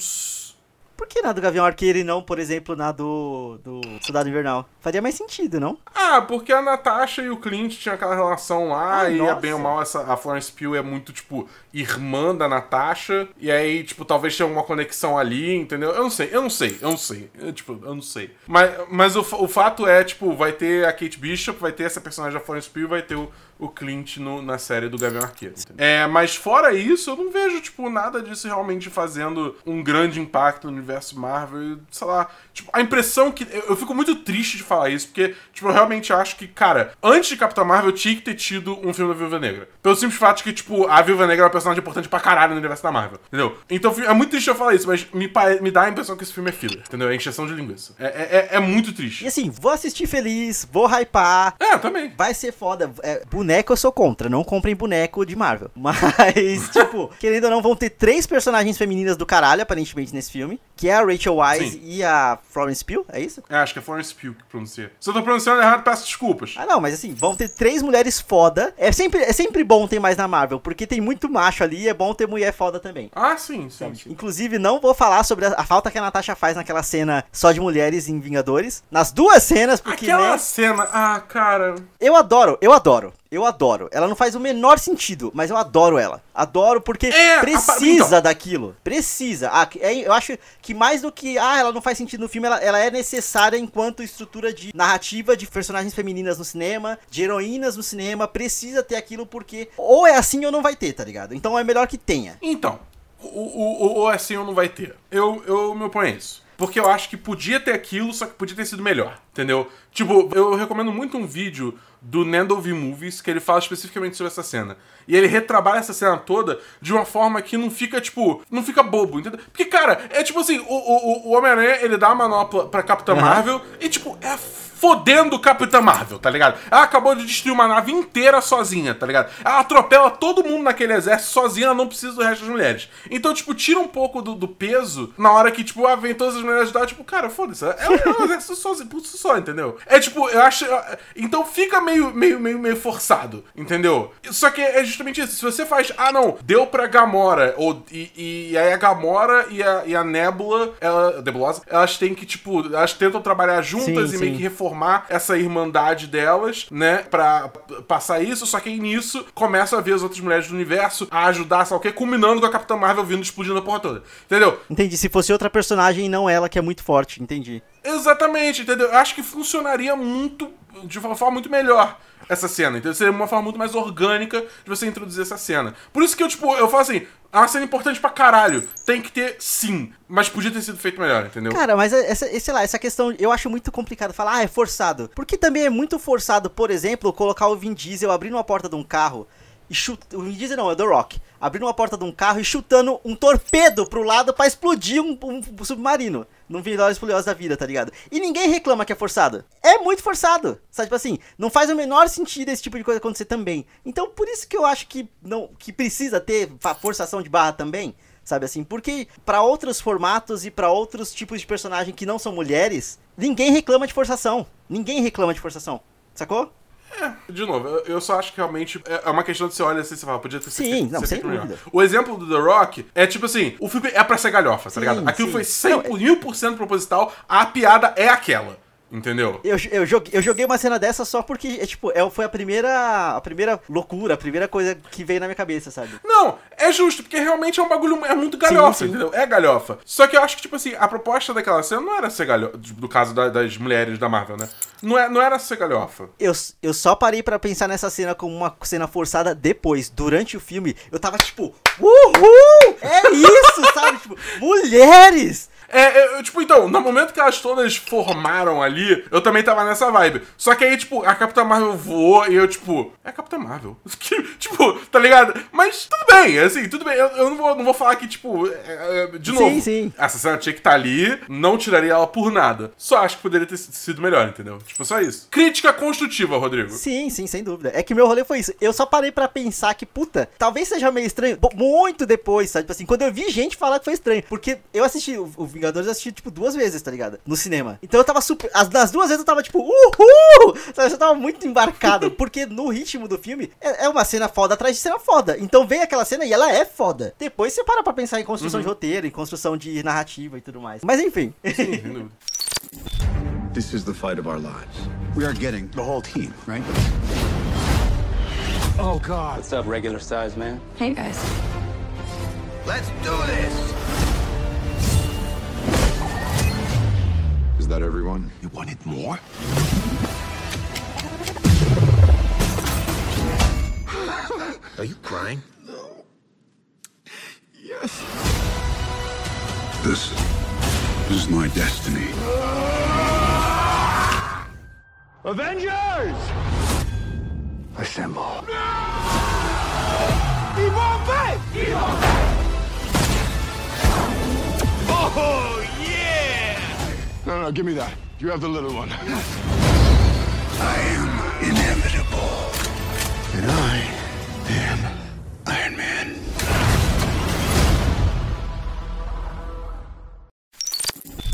Por que na do Gavião Arqueiro e não, por exemplo, na do, do Soldado Invernal? Faria mais sentido, não? Ah, porque a Natasha e o Clint tinham aquela relação lá, Ah, e nossa. é bem ou mal, essa, a Florence Pugh é muito, tipo, irmã da Natasha, e aí, tipo, talvez tenha uma conexão ali, entendeu? Eu não sei, eu não sei, eu não sei. Eu, tipo, eu não sei. Mas, mas o, o fato é, tipo, vai ter a Kate Bishop, vai ter essa personagem da Florence Pugh, vai ter o, o Clint no- na série do Gavião Arqueiro. entendeu? É, mas fora isso, eu não vejo, tipo, nada disso realmente fazendo um grande impacto no universo Marvel, e, sei lá. Tipo, a impressão que. Eu, eu fico muito triste de falar isso, porque, tipo, eu realmente acho que, cara, antes de Capitã Marvel tinha que ter tido um filme da Viúva Negra. Pelo simples fato de que, tipo, a Viúva Negra é uma personagem importante pra caralho no universo da Marvel. Entendeu? Então é muito triste eu falar isso, mas me, me dá a impressão que esse filme é filler. Entendeu? É encheção de linguiça. É, é, é- é muito E triste. assim, vou assistir feliz, vou hypar. É, também. Vai ser foda. É, boneco boneco eu sou contra, não comprem boneco de Marvel. [LAUGHS] Mas, tipo, querendo ou não, vão ter três personagens femininas do caralho, aparentemente, nesse filme. Que é a Rachel Wise Sim. e a Florence Pugh, é isso? É, acho que é Florence Pugh que pronuncia. Se eu tô pronunciando errado, peço desculpas. Ah, não, mas assim, vão ter três mulheres foda. É sempre, é sempre bom ter mais na Marvel, porque tem muito macho ali e é bom ter mulher foda também. Ah, sim, sim, sim. Inclusive, não vou falar sobre a, a falta que a Natasha faz naquela cena só de mulheres em Vingadores. Nas duas cenas, porque, Aquela né, cena, ah, cara. Eu adoro, eu adoro. Eu adoro. Ela não faz o menor sentido, mas eu adoro ela. Adoro porque É, precisa então. daquilo. Precisa. Ah, é- eu acho que mais do que, ah, ela não faz sentido no filme, ela, ela é necessária enquanto estrutura de narrativa de personagens femininas no cinema, de heroínas no cinema. Precisa ter aquilo porque ou é assim ou não vai ter, tá ligado? Então é melhor que tenha. Então, o, o, o, o assim eu não vai ter. Eu, eu me oponho a isso. Porque eu acho que podia ter aquilo, só que podia ter sido melhor, entendeu? Tipo, eu recomendo muito um vídeo do Nando V Movies que ele fala especificamente sobre essa cena. E ele retrabalha essa cena toda de uma forma que não fica, tipo, não fica bobo, entendeu? Porque, cara, é tipo assim, o, o, o Homem-Aranha, ele dá a manopla pra Capitã Marvel e, tipo, é fodendo Capitã Marvel, tá ligado? Ela acabou de destruir uma nave inteira sozinha, tá ligado? Ela atropela todo mundo naquele exército sozinha, ela não precisa do resto das mulheres. Então, tipo, tira um pouco do, do peso na hora que, tipo, ah, vem todas as mulheres ajudar, tipo, cara, foda-se, é, é um [LAUGHS] exército sozinho, por si só, entendeu? É tipo, eu acho. Então fica meio, meio, meio, meio forçado, entendeu? Só que é justamente isso. Se você faz, ah, não, deu pra Gamora, ou, e, e aí a Gamora e a, e a Nebula, ela, a Nebulosa, elas têm que, tipo, elas tentam trabalhar juntas Sim, e meio sim. que reformar essa irmandade delas, né? Pra passar isso, só que aí nisso começa a ver as outras mulheres do universo a ajudar, sabe o quê? Culminando com a Capitã Marvel vindo explodindo a porra toda. Entendeu? Entendi. Se fosse outra personagem e não ela, que é muito forte. Entendi. Exatamente, entendeu? Eu acho que funcionaria muito, de uma forma muito melhor essa cena, entendeu? Seria uma forma muito mais orgânica de você introduzir essa cena. Por isso que eu, tipo, eu falo assim, é uma cena importante pra caralho. Tem que ter, sim. Mas podia ter sido feito melhor, entendeu? Cara, mas essa, esse- sei lá, essa questão eu acho muito complicado falar, ah, é forçado. Porque também é muito forçado, por exemplo, colocar o Vin Diesel abrindo uma porta de um carro e chutar. O Vin Diesel não, é The Rock. Abrindo uma porta de um carro e chutando um torpedo pro lado pra explodir um, um submarino. Num Vingadores Furiosos da vida, tá ligado? E ninguém reclama que é forçado. É muito forçado. Sabe, tipo assim, não faz o menor sentido esse tipo de coisa acontecer também. Então, por isso que eu acho que não que precisa ter forçação de barra também sabe assim? Porque pra outros formatos e pra outros tipos de personagem que não são mulheres, ninguém reclama de forçação. Ninguém reclama de forçação. Sacou? É, de novo, eu, só acho que realmente é é uma questão de você olha assim e você fala, podia ter sido Sim, feito- não, ser sem melhor. dúvida. O exemplo do The Rock é tipo assim, o filme é pra ser galhofa, tá Sim, ligado? Aquilo sim. foi 100 por mil por cento proposital, a piada é aquela. Entendeu? Eu, eu, joguei, eu joguei uma cena dessa só porque, é, tipo, é, foi a primeira, a primeira loucura, a primeira coisa que veio na minha cabeça, sabe? Não, é justo, porque realmente é um bagulho, é muito galhofa, Sim, sim. entendeu? É galhofa. Só que eu acho que, tipo assim, a proposta daquela cena não era ser galhofa, do caso da- das mulheres da Marvel, né? Não, é, não era ser galhofa. Eu, eu só parei pra pensar nessa cena como uma cena forçada depois. Durante o filme, eu tava tipo, uhul! É isso, sabe? Tipo, mulheres! É, é, eu, tipo, então, no momento que elas todas formaram ali, eu também tava nessa vibe. Só que aí, tipo, a Capitã Marvel voou e eu, tipo, é a Capitã Marvel. [LAUGHS] Tipo, tá ligado? Mas tudo bem, assim, tudo bem. Eu, eu não, vou, não vou falar que, tipo, é, é, de Sim, novo, sim. essa cena tinha que estar ali, não tiraria ela por nada. Só acho que poderia ter sido melhor, entendeu? Tipo, só isso. Crítica construtiva, Rodrigo. Sim, sim, sem dúvida. É que meu rolê foi isso. Eu só parei pra pensar que, puta, talvez seja meio estranho. Muito depois, sabe? Tipo assim, quando eu vi gente falar que foi estranho. Porque eu assisti, o o Vingadores eu assisti, tipo, duas vezes, tá ligado? No cinema. Então eu tava super. As, nas duas vezes eu tava, tipo, uhul! Eu tava muito embarcado. [LAUGHS] porque no ritmo do filme é, é uma cena foda atrás de cena foda. Então vem aquela cena e ela é foda. Depois você para pra pensar em construção de roteiro, em construção de narrativa e tudo mais. Mas enfim. Sim. [LAUGHS] This is the fight of our lives. We are getting the whole team, right? Oh, God. What's up, regular size man? Hey guys. Let's do this! Is that everyone? You wanted more? Are you crying? No. Yes. This is my destiny. Avengers! Assemble. Oh, yeah! No, no, give me that. You have the little one. I am inevitable. And I am Iron Man.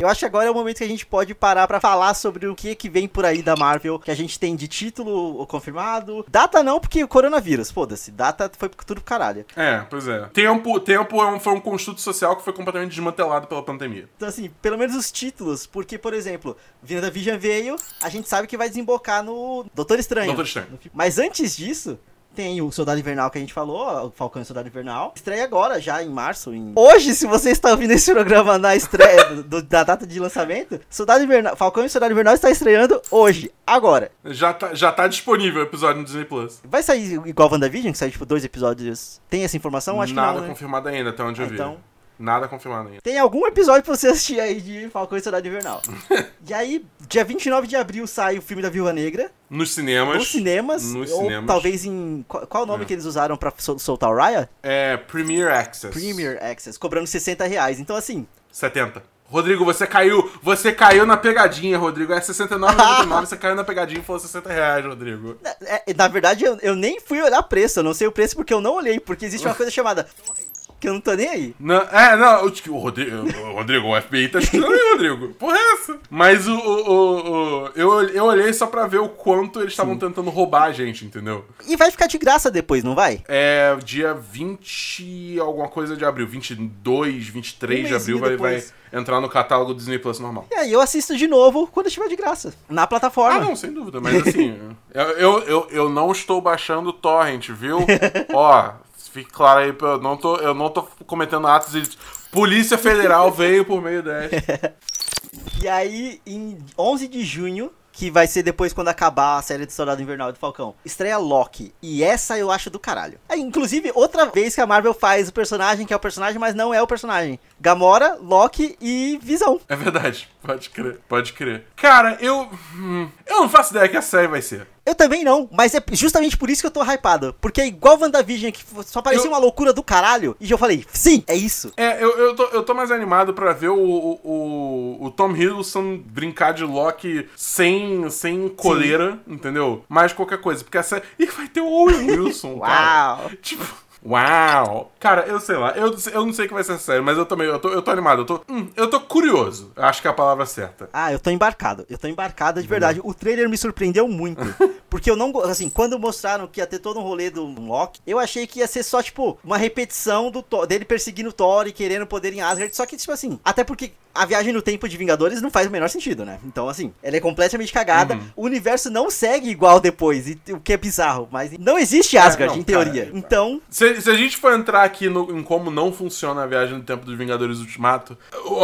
Eu acho que agora é o momento que a gente pode parar pra falar sobre o que que vem por aí da Marvel, que a gente tem de título confirmado. Data não, porque o coronavírus, foda-se. Data foi tudo pro caralho. É, pois é. Tempo, tempo é um- foi um construto social que foi completamente desmantelado pela pandemia. Então, assim, pelo menos os títulos, porque, por exemplo, Vinda Vision veio, a gente sabe que vai desembocar no Doutor Estranho. Doutor Estranho. Mas antes disso, tem o Soldado Invernal que a gente falou, o Falcão e o Soldado Invernal. Estreia agora, já em março. em- Hoje, se você está ouvindo esse programa na estreia [LAUGHS] do- da data de lançamento, Soldado Invernal, Falcão e Soldado Invernal está estreando hoje, agora. Já tá, já tá disponível o episódio no Disney Plus. Vai sair igual WandaVision, que sai tipo dois episódios. Tem essa informação? Acho Nada que não, né? confirmado ainda, até onde eu vi. Então- Nada confirmado ainda. Tem algum episódio pra você assistir aí de Falcão e Soldado Invernal. [LAUGHS] e aí, dia 29 de abril sai o filme da Viúva Negra. Nos cinemas. nos cinemas. Nos ou cinemas. talvez em. Qual, qual o nome É. que eles usaram pra sol- soltar o Raya? É Premier Access. Premier Access, cobrando 60 reais. Então, assim, 70. Rodrigo, você caiu. Você caiu na pegadinha, Rodrigo. É 69,99. [LAUGHS] você caiu na pegadinha e falou 60 reais, Rodrigo. na, é- na verdade, eu, eu nem fui olhar preço. Eu não sei o preço porque eu não olhei. Porque existe uma [LAUGHS] coisa chamada. Que eu não tô nem aí. Não, é, não, o, o Rodrigo, o Rodrigo, o FBI tá estudando aí, Rodrigo. Porra é essa? Mas o, o, o- eu, eu olhei só pra ver o quanto eles estavam tentando roubar a gente, entendeu? E vai ficar de graça depois, não vai? É dia 20 alguma coisa de abril, 22, 23 Um de abril vai, vai entrar no catálogo do Disney Plus normal. E aí eu assisto de novo quando estiver de graça. Na plataforma. Ah, não, sem dúvida, mas assim, [LAUGHS] eu, eu, eu, eu não estou baixando o torrent, viu? [LAUGHS] Ó, fique claro aí, eu não tô, eu não tô cometendo atos de... Polícia Federal veio por meio dessa. [LAUGHS] E aí, em 11 de junho, que vai ser depois quando acabar a série do Soldado Invernal do Falcão, estreia Loki. E essa eu acho do caralho. É, inclusive, outra vez que a Marvel faz o personagem que é o personagem, mas não é o personagem. Gamora, Loki e Visão. É verdade, pode crer, pode crer. Cara, eu. hum, eu não faço ideia que a série vai ser. Eu também não, mas é justamente por isso que eu tô hypado. Porque é igual WandaVision, que só parecia Eu- uma loucura do caralho. E eu falei, sim, é isso. É, eu, eu, tô, eu tô mais animado pra ver o, o, o, Tom Hiddleston brincar de Loki sem, sem coleira, entendeu? Mais qualquer coisa. Porque a série. Ih, vai ter o Owen [LAUGHS] Wilson, cara. Uau. Tipo. Uau! Cara, eu sei lá, eu, eu não sei o que vai ser sério, mas eu também, eu tô, eu tô animado, eu tô, hum, eu tô curioso. Acho que é a palavra certa. Ah, eu tô embarcado. Eu tô embarcado de verdade. O trailer me surpreendeu muito. [LAUGHS] Porque eu não. Assim, quando mostraram que ia ter todo um rolê do Loki, eu achei que ia ser só, tipo, uma repetição do Thor- dele perseguindo o Thor e querendo poder em Asgard. Só que, tipo assim, até porque a viagem no tempo de Vingadores não faz o menor sentido, né? Então, assim, ela é completamente cagada. Uhum. O universo não segue igual depois, e, o que é bizarro. Mas não existe Asgard, não, em teoria. cara, então. Se, se a gente for entrar aqui no- em como não funciona a viagem no tempo dos Vingadores Ultimato,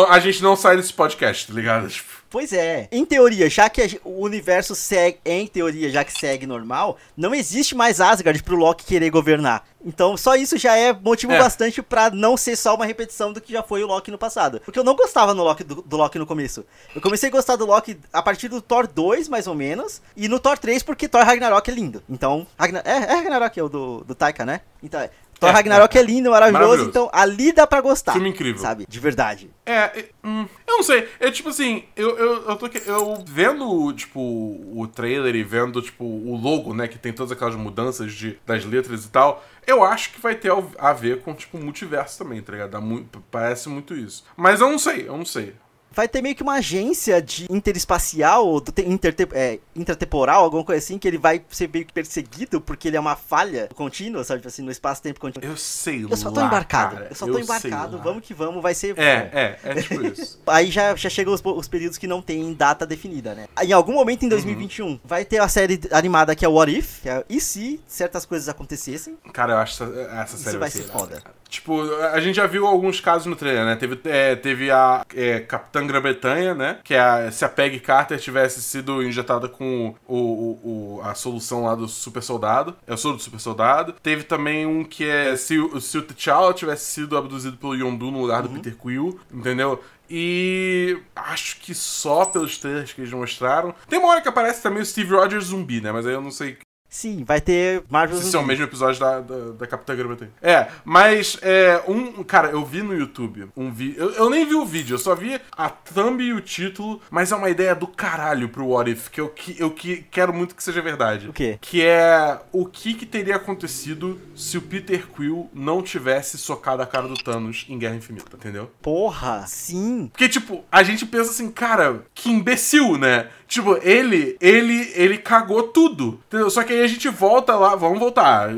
a gente não sai desse podcast, tá ligado? Tipo, Pois é. Em teoria, já que a o universo segue, em teoria, já que segue normal, não existe mais Asgard pro Loki querer governar. Então, só isso já é motivo É. bastante pra não ser só uma repetição do que já foi o Loki no passado. Porque eu não gostava no Loki, do, do Loki no começo. Eu comecei a gostar do Loki a partir do Thor 2, mais ou menos, e no Thor 3 porque Thor Ragnarok é lindo. Então, Ragna- é, é Ragnarok, é o do, do Taika, né? Então, é. Thor É, Ragnarok é, é, lindo, maravilhoso, Maravilhoso. então ali dá pra gostar. Filme incrível. Sabe? De verdade. É, é, hum, eu não sei. É tipo assim, eu, eu, eu tô eu vendo, tipo, o trailer e vendo, tipo, o logo, né, que tem todas aquelas mudanças de, das letras e tal, eu acho que vai ter a ver com, tipo, multiverso também, tá ligado? Dá mu- parece muito isso. Mas eu não sei, eu não sei. Vai ter meio que uma agência de interespacial, ou do te- interte- é, intratemporal, alguma coisa assim, que ele vai ser meio que perseguido porque ele é uma falha contínua, sabe? Tipo Assim, no espaço-tempo contínuo. Eu sei Eu só tô lá, embarcado. cara, eu só tô sei embarcado. Vamos que vamos, vai ser. É, é, é tipo [LAUGHS] isso. Aí já, já chegam os, os períodos que não tem data definida, né? Em algum momento em 2021 vai ter a série animada que é What If, que é, e se certas coisas acontecessem, Cara, eu acho essa, essa série isso vai ser irada, foda. cara. Tipo, a gente já viu alguns casos no trailer, né? Teve, é, teve a é, Capitã Grã-Bretanha, né? Que é a, se a Peggy Carter tivesse sido injetada com o, o- o- a solução lá do super soldado. É o soro do super soldado. Teve também um que é se, o- se o T'Challa tivesse sido abduzido pelo Yondu no lugar do Peter Quill, entendeu? E acho que só pelos trailers que eles mostraram. Tem uma hora que aparece também o Steve Rogers zumbi, né? Mas aí eu não sei Sim, vai ter Marvel Esse é o mesmo episódio da, da, da Capitã Grama-T. É, mas é um. Cara, eu vi no YouTube um vídeo. Eu, eu nem vi o vídeo, eu só vi a thumb e o título, mas é uma ideia do caralho pro What If, que eu, que, eu que, quero muito que seja verdade. O quê? Que é o que, que teria acontecido se o Peter Quill não tivesse socado a cara do Thanos em Guerra Infinita, entendeu? Porra, sim. Porque, tipo, a gente pensa assim, cara, que imbecil, né? Tipo, ele, ele, ele cagou tudo. Entendeu? Só que aí a gente volta lá, vamos voltar.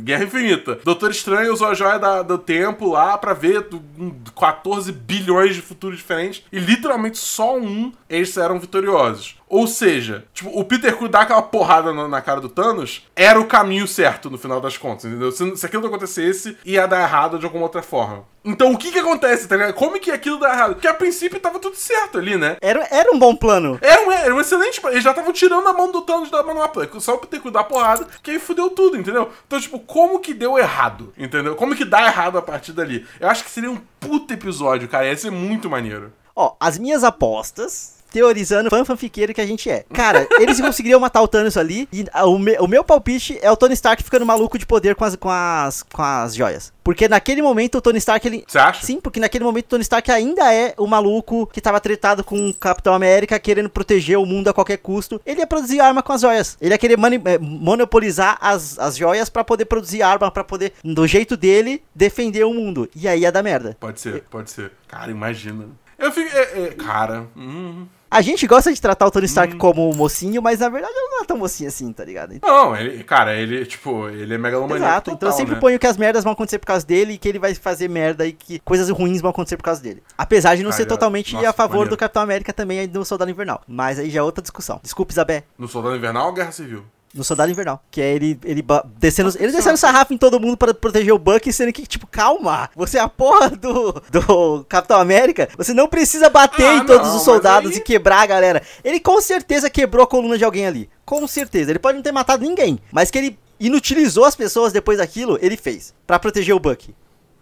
Guerra Infinita. Doutor Estranho usou a joia da- do tempo lá pra ver do- um 14 bilhões de futuros diferentes. E literalmente só um eles eram vitoriosos. Ou seja, tipo, o Peter Quill dar aquela porrada na, na cara do Thanos era o caminho certo no final das contas, entendeu? Se, se aquilo não acontecesse, ia dar errado de alguma outra forma. Então o que que acontece, tá ligado? Como que aquilo dá errado? Porque a princípio tava tudo certo ali, né? Era, era um bom plano. Era um, era um excelente. Eles já estavam tirando a mão do Thanos da manopla. Só o Peter Quill dar porrada, que aí fudeu tudo, entendeu? Então, tipo, como que deu errado? Entendeu? Como que dá errado a partir dali? Eu acho que seria um puta episódio, cara. Ia ser muito maneiro. Ó, as minhas apostas. Teorizando fã fanfiqueiro que a gente é. Cara, [LAUGHS] eles conseguiriam matar o Thanos ali. E o, me- o meu palpite é o Tony Stark ficando maluco de poder com as, com as, com as joias. Porque naquele momento o Tony Stark ele. Você acha? Sim, porque naquele momento o Tony Stark ainda é o maluco que tava tretado com o Capitão América, querendo proteger o mundo a qualquer custo. Ele ia produzir arma com as joias. Ele ia querer mani- eh, monopolizar as, as joias pra poder produzir arma, pra poder, do jeito dele, defender o mundo. E aí ia dar merda. Pode ser, pode ser. Cara, imagina. Eu fico. é, é, cara. hum. A gente gosta de tratar o Tony Stark como mocinho, mas na verdade ele não é tão mocinho assim, tá ligado? Não, ele, cara, ele, tipo, ele é megalomaníaco Exato, então eu total, sempre né? ponho que as merdas vão acontecer por causa dele e que ele vai fazer merda e que coisas ruins vão acontecer por causa dele. Apesar de não Ah, ser já- totalmente nossa, a favor maneiro. do Capitão América também aí no Soldado Invernal. Mas aí já é outra discussão. Desculpa, Isabé. No Soldado Invernal ou Guerra Civil? No Soldado Invernal. Que é ele, ele descendo. Ele descendo sarrafo em todo mundo pra proteger o Bucky, sendo que, tipo, calma. Você é a porra do, do Capitão América. Você não precisa bater Ah, em todos não, os soldados aí- e quebrar a galera. Ele com certeza quebrou a coluna de alguém ali. Com certeza. Ele pode não ter matado ninguém. Mas que ele inutilizou as pessoas depois daquilo, ele fez. Pra proteger o Bucky.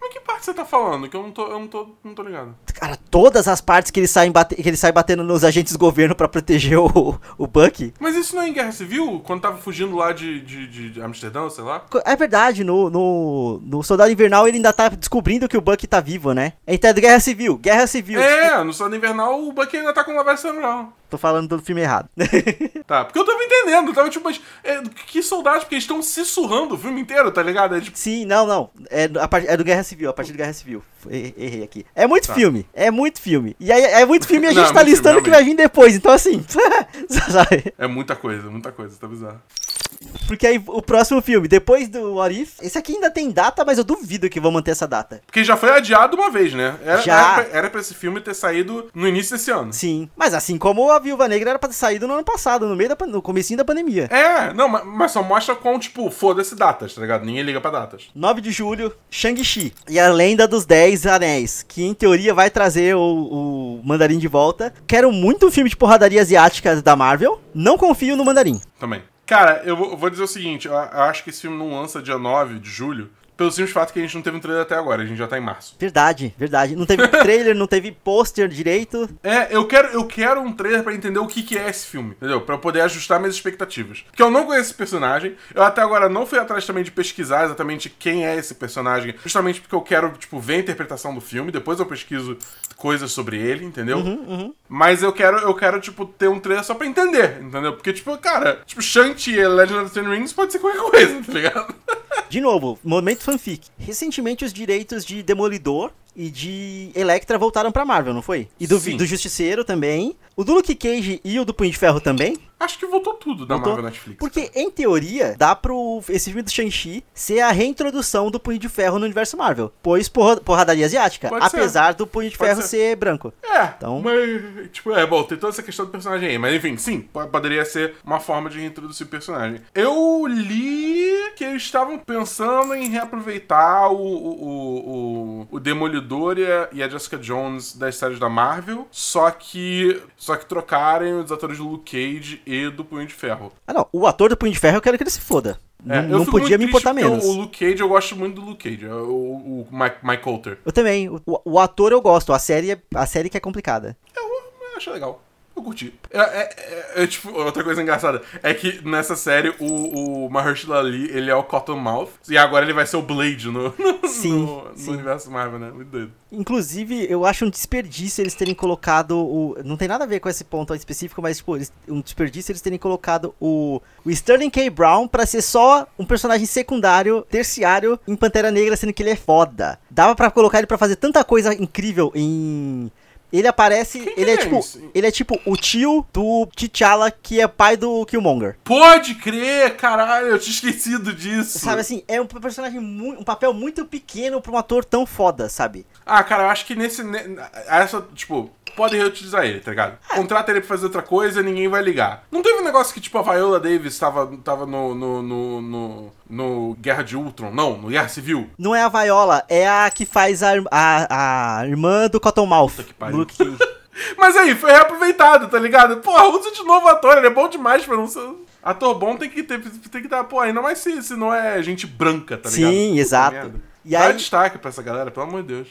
Mas que parte você tá falando? Que eu não tô, eu não tô, não tô ligado. Cara, todas as partes que ele sai, bate- que ele sai batendo nos agentes do governo pra proteger o, o Bucky. Mas isso não é em Guerra Civil? Quando tava fugindo lá de, de, de- Amsterdã, sei lá? É verdade, no, no, no Soldado Invernal ele ainda tá descobrindo que o Bucky tá vivo, né? Então é Guerra Civil, Guerra Civil. É, no Soldado Invernal o Bucky ainda tá com lavagem cerebral. Tô falando do filme errado. [LAUGHS] Tá, porque eu tava entendendo, eu tava tipo, mas é, que soldados, porque eles estão sussurrando o filme inteiro, tá ligado? É tipo, Sim, não, não. É, do- a é do Guerra Civil, a partir do Guerra Civil. Errei, aqui. É muito Tá. filme, é muito filme. E aí é muito filme e a [LAUGHS] Não, gente é tá listando o que vai vir depois. Então assim, [LAUGHS] sabe? é muita coisa, muita coisa, tá bizarro. Porque aí o próximo filme, depois do What If, esse aqui ainda tem data, mas eu duvido que vão manter essa data. Porque já foi adiado uma vez, né? Era, Já. Era, pra, era pra esse filme ter saído no início desse ano. Sim, mas assim como a Viúva Negra era pra ter saído no ano passado, no meio da no comecinho da pandemia. É, não, ma- mas só mostra com, tipo, foda-se datas, tá ligado? Ninguém liga pra datas. 9 de julho, Shang-Chi e a Lenda dos Dez Anéis, que em teoria vai trazer o, o Mandarim de volta. Quero muito um filme de porradaria asiática da Marvel. Não confio no Mandarim. Também. Cara, eu vou, dizer o seguinte, eu acho que esse filme não lança dia 9 de julho, pelo simples fato que a gente não teve um trailer até agora, a gente já tá em março. Verdade, verdade. Não teve [LAUGHS] trailer, não teve pôster direito. É, eu quero, eu quero um trailer pra entender o que, que é esse filme, entendeu? Pra eu poder ajustar minhas expectativas. Porque eu não conheço esse personagem, eu até agora não fui atrás também de pesquisar exatamente quem é esse personagem, justamente porque eu quero, tipo, ver a interpretação do filme, depois eu pesquiso coisas sobre ele, entendeu? Mas eu quero, eu quero, tipo, ter um trailer só pra entender, entendeu? Porque, tipo, cara, tipo, Shanti e Legend of the Ten Rings pode ser qualquer coisa, tá ligado? De novo, momento fanfic. Recentemente os direitos de Demolidor e de Electra voltaram pra Marvel, não foi? E do, Sim. do Justiceiro também. O do Luke Cage e o do Punho de Ferro também. Acho que voltou tudo da Voltou? Marvel Netflix. Porque, em teoria, dá pro esse filme do Shang-Chi ser a reintrodução do Punho de Ferro no universo Marvel. Pois porra, porradaria asiática. Pode ser. apesar do Punho de Pode Ferro ser. ser. branco. É, Então- mas, tipo, é, bom, tem toda essa questão do personagem aí, mas enfim, sim, po- poderia ser uma forma de reintroduzir o personagem. Eu li que eles estavam pensando em reaproveitar o, o, o, o- o Demolidor e a, Jessica Jones das séries da Marvel, só que só que trocarem os atores do Luke Cage e do Punho de Ferro. Ah, não. O ator do Punho de Ferro eu quero que ele se foda. É, não não podia me importar menos. O, o Luke Cage, eu gosto muito do Luke Cage, o, o, o Mike, Mike Coulter. Eu também. O, o ator eu gosto. A série, é- a série que é complicada. Eu, eu acho legal. Eu curti. É, é- é- é, tipo, outra coisa engraçada é que nessa série o, o Mahershala Ali, ele é o Cottonmouth e agora ele vai ser o Blade no, [LAUGHS] no, Sim, no- no sim. universo Marvel, né? Muito doido. Inclusive, eu acho um desperdício eles terem colocado o. Não tem nada a ver com esse ponto específico, mas, tipo, eles- um desperdício eles terem colocado o, o Sterling K. Brown pra ser só um personagem secundário, terciário em Pantera Negra, sendo que ele é foda. Dava pra colocar ele pra fazer tanta coisa incrível em. Ele aparece. Quem que ele é é tipo. esse? Ele é tipo o tio do T'Challa, que é pai do Killmonger. Pode crer, caralho, eu tinha esquecido disso. Sabe assim, é um personagem muito. um papel muito pequeno pra um ator tão foda, sabe? Ah, cara, eu acho que nesse. ne- Essa, tipo, pode reutilizar ele, tá ligado? Contrata ele pra fazer outra coisa ninguém vai ligar. Não teve um negócio que, tipo, a Viola Davis tava, tava no, no, no, no, no Guerra de Ultron? Não, no Guerra Civil. Não é a Viola, é a que faz a, a, a irmã do Cottonmouth. Puta que pariu. Luke [LAUGHS] Cage. Mas aí, foi reaproveitado, tá ligado? Porra, usa de novo o ator, ele é bom demais pra não ser. Ator bom tem que ter, tem que dar, pô, ainda mais se, se não é gente branca, tá ligado? Sim, Puta exato. merda. E Dá aí- destaque pra essa galera, pelo amor de Deus.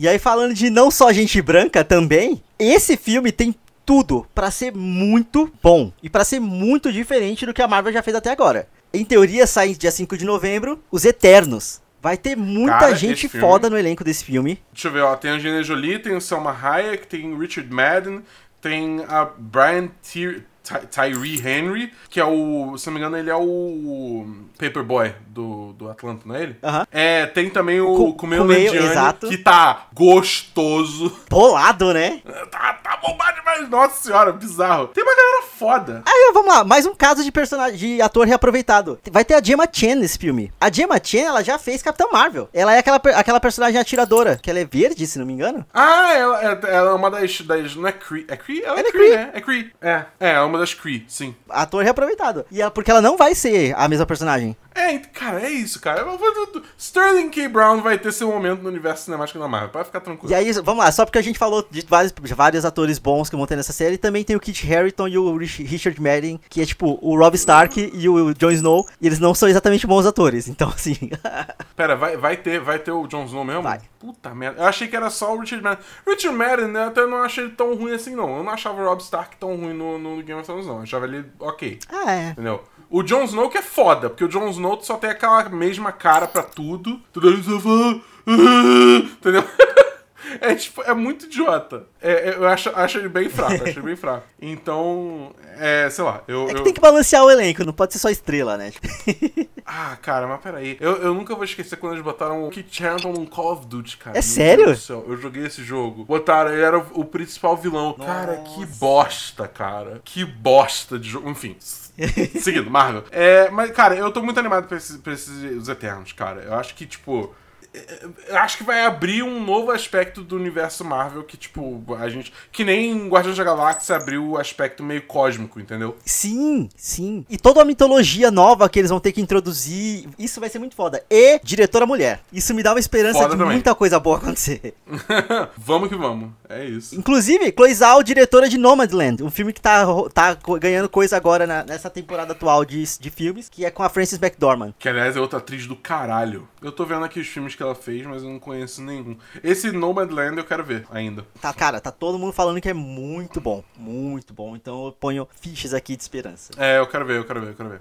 E aí, falando de não só gente branca também, esse filme tem tudo pra ser muito bom e pra ser muito diferente do que a Marvel já fez até agora. Em teoria, sai dia 5 de novembro, Os Eternos. Vai ter muita Cara, gente filme- foda no elenco desse filme. Deixa eu ver, ó. Tem a Angelina Jolie, tem o Selma Hayek, tem o Richard Madden, tem a Brian Ty- Tyree Henry, que é o. Se não me engano, ele é o Paperboy do, do Atlanta, não é ele? Aham. É, tem também o Ku- Kumail Kumail, Nanjiani, exato. que tá gostoso. Bolado, né? [LAUGHS] Tá, tá bombado demais, nossa senhora, bizarro. Tem uma galera foda. Aí, vamos lá, mais um caso de personagem de ator reaproveitado. Vai ter a Gemma Chan nesse filme. A Gemma Chan, ela já fez Capitão Marvel. Ela é aquela, aquela personagem atiradora, que ela é verde, se não me engano. Ah, ela, é- ela é uma das, das. Não é Cree? É Cree? Ela é, Ela é Cree, Kree. né? É Cree. É, é, é uma das Cree, sim. Ator reaproveitado. E ela, porque ela não vai ser a mesma personagem. É, cara, é isso, cara. Sterling K. Brown vai ter seu momento no universo cinemático da Marvel. Pode ficar tranquilo. E aí, vamos lá, só porque a gente falou de vários, de vários atores bons que vão ter nessa série, também tem o Kit Harington e o Rich- Richard Madden, que é tipo o Rob Stark e o Jon Snow, e eles não são exatamente bons atores, então [LAUGHS] assim. Pera, vai, vai, ter, vai ter o Jon Snow mesmo? Vai. Puta merda. Eu achei que era só o Richard Madden. Richard Madden, né, eu até não achei ele tão ruim assim, não. Eu não achava o Rob Stark tão ruim no, no Game of Thrones, não. Eu achava ele ok. ah, é. Entendeu? O Jon Snow que é foda, porque o Jon Snow só tem aquela mesma cara pra tudo. Tudo "Ah", Entendeu? [LAUGHS] É tipo, é muito idiota. É, é, eu acho, acho ele bem fraco, acho ele bem [LAUGHS] fraco. Então, é, sei lá, eu. É que eu- tem que balancear o elenco, não pode ser só estrela, né? [LAUGHS] Ah, cara, mas peraí. Eu, eu nunca vou esquecer quando eles botaram o Kit Harington num Call of Duty, cara. É Meu sério? Deus do céu, eu joguei esse jogo. Botaram, ele era o, o principal vilão. Cara, que bosta, cara. Que bosta de jogo. Enfim. Seguindo, Marvel. É, mas, cara, eu tô muito animado pra esses, pra esses os Eternos, cara. Eu acho que, tipo. Acho que vai abrir um novo aspecto do universo Marvel que, tipo, a gente. Que nem Guardiões da Galáxia abriu o aspecto meio cósmico, entendeu? Sim, sim. E toda a mitologia nova que eles vão ter que introduzir, isso vai ser muito foda. E diretora mulher. Isso me dá uma esperança Foda de também. muita coisa boa acontecer. [LAUGHS] vamos que vamos. É isso. Inclusive, Chloe Zhao, diretora de Nomadland, um filme que tá, tá ganhando coisa agora na- nessa temporada atual de, de filmes, que é com a Frances McDormand. Que aliás é outra atriz do caralho. Eu tô vendo aqui os filmes que ela fez, mas eu não conheço nenhum. Esse Nomadland eu quero ver ainda. Tá, cara, tá todo mundo falando que é muito bom, muito bom. Então eu ponho fichas aqui de esperança. É, eu quero ver, eu quero ver, eu quero ver.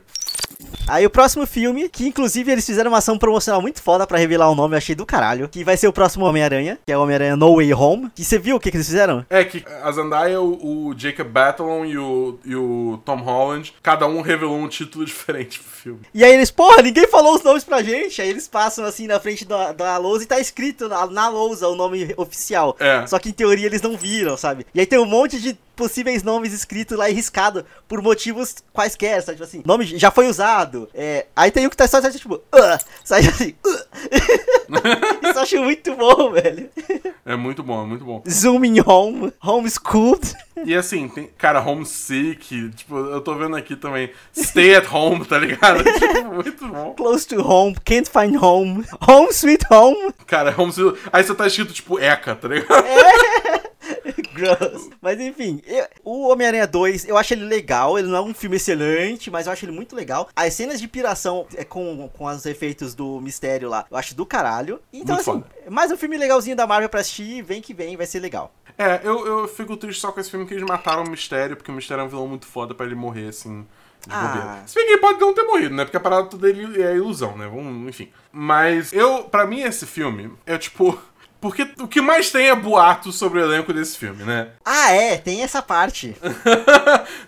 Aí o próximo filme, que inclusive eles fizeram uma ação promocional muito foda pra revelar o nome, eu achei do caralho, que vai ser o próximo Homem-Aranha, que é o Homem-Aranha No Way Home. Que você viu o que, que eles fizeram? É que a Zendaya, o, o Jacob Batalon e o, e o Tom Holland, cada um revelou um título [LAUGHS] diferente pro filme. E aí eles, porra, ninguém falou os nomes pra gente. Aí eles passam assim na frente da, da lousa e tá escrito na, na lousa o nome oficial. É. Só que em teoria eles não viram, sabe? E aí tem um monte de possíveis nomes escritos lá e riscado por motivos quaisquer, sabe? Tipo assim, nome já foi usado. É, aí tem um que tá só tipo, uh, sai assim, uh. [LAUGHS] Isso eu acho muito bom, velho. É muito bom, é muito bom. Zooming home, homeschooled. E assim, tem, cara, homesick, tipo, eu tô vendo aqui também, stay at home, tá ligado? [LAUGHS] tipo, muito bom. Close to home, can't find home, home sweet home. Cara, home, aí você tá escrito, tipo, ECA, tá ligado? Gross. [LAUGHS] Mas enfim, eu- o Homem-Aranha 2, eu acho ele legal. Ele não é um filme excelente, mas eu acho ele muito legal. As cenas de piração é, com, com os efeitos do mistério lá, eu acho do caralho. Então, Muito assim, foda. mais um filme legalzinho da Marvel pra assistir. Vem que vem, vai ser legal. É, eu, eu fico triste só com esse filme que eles mataram o Mistério, porque o Mistério é um vilão muito foda pra ele morrer, assim, de Ah. bobeira. Se bem que ele pode não ter morrido, né? Porque a parada toda dele é ilusão, né? Vamos, enfim. Mas eu, pra mim, esse filme é tipo. Porque o que mais tem é boato sobre o elenco desse filme, né? [LAUGHS] Ah, é, tem essa parte.